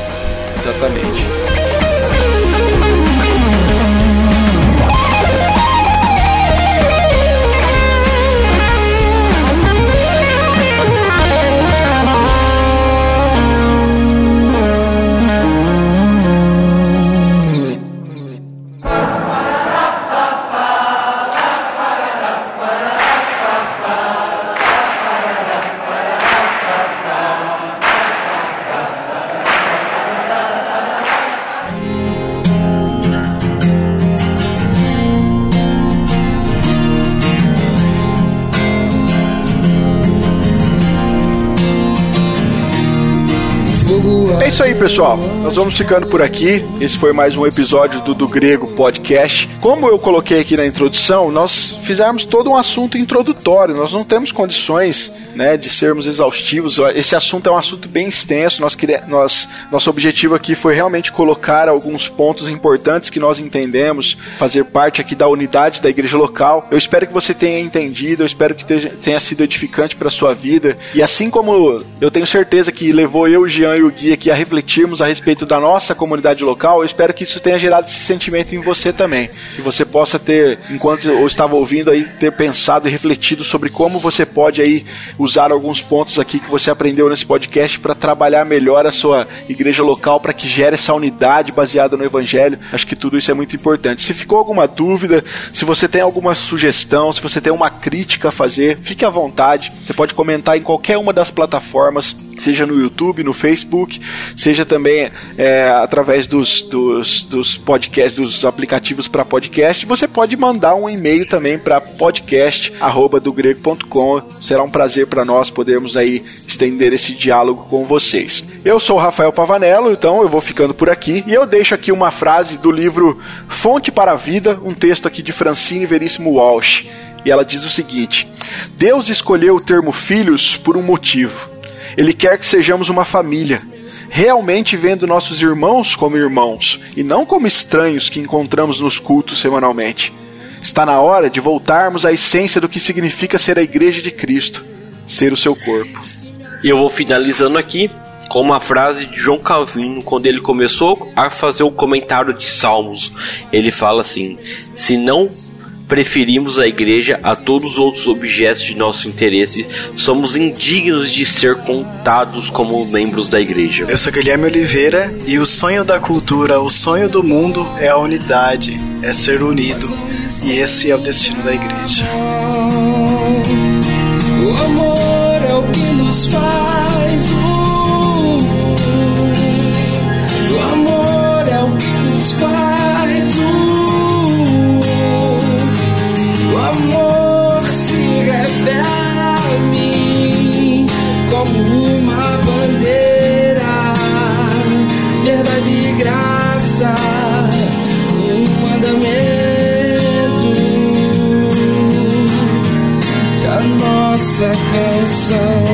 [SPEAKER 2] Exatamente. É isso aí, pessoal. Nós vamos ficando por aqui. Esse foi mais um episódio do Do Grego Podcast. Como eu coloquei aqui na introdução, nós fizemos todo um assunto introdutório. Nós não temos condições, né, de sermos exaustivos. Esse assunto é um assunto bem extenso. Nós, nós, nosso objetivo aqui foi realmente colocar alguns pontos importantes que nós entendemos, fazer parte aqui da unidade da igreja local. Eu espero que você tenha entendido. Eu espero que tenha sido edificante para sua vida. E assim como eu tenho certeza que levou eu, Jean e o Gui aqui a refletirmos a respeito da nossa comunidade local, eu espero que isso tenha gerado esse sentimento em você também. Que você possa ter, enquanto eu estava ouvindo aí, ter pensado e refletido sobre como você pode aí usar alguns pontos aqui que você aprendeu nesse podcast para trabalhar melhor a sua igreja local para que gere essa unidade baseada no evangelho. Acho que tudo isso é muito importante. Se ficou alguma dúvida, se você tem alguma sugestão, se você tem uma crítica a fazer, fique à vontade. Você pode comentar em qualquer uma das plataformas seja no YouTube, no Facebook, seja também é, através dos, dos, dos podcasts, dos aplicativos para podcast. Você pode mandar um e-mail também para podcast@dogrego.com. Será um prazer para nós podermos aí estender esse diálogo com vocês. Eu sou o Rafael Pavanello, então eu vou ficando por aqui e eu deixo aqui uma frase do livro Fonte para a Vida, um texto aqui de Francine Veríssimo Walsh. E ela diz o seguinte: Deus escolheu o termo filhos por um motivo ele quer que sejamos uma família, realmente vendo nossos irmãos como irmãos e não como estranhos que encontramos nos cultos semanalmente. Está na hora de voltarmos à essência do que significa ser a igreja de Cristo, ser o seu corpo.
[SPEAKER 3] E eu vou finalizando aqui com uma frase de João Calvino quando ele começou a fazer o comentário de Salmos. Ele fala assim: Se não preferimos a igreja a todos os outros objetos de nosso interesse, somos indignos de ser contados como membros da igreja.
[SPEAKER 4] Eu sou Guilherme Oliveira e o sonho da cultura, o sonho do mundo é a unidade, é ser unido. E esse é o destino da igreja.
[SPEAKER 1] O amor é o que nos faz so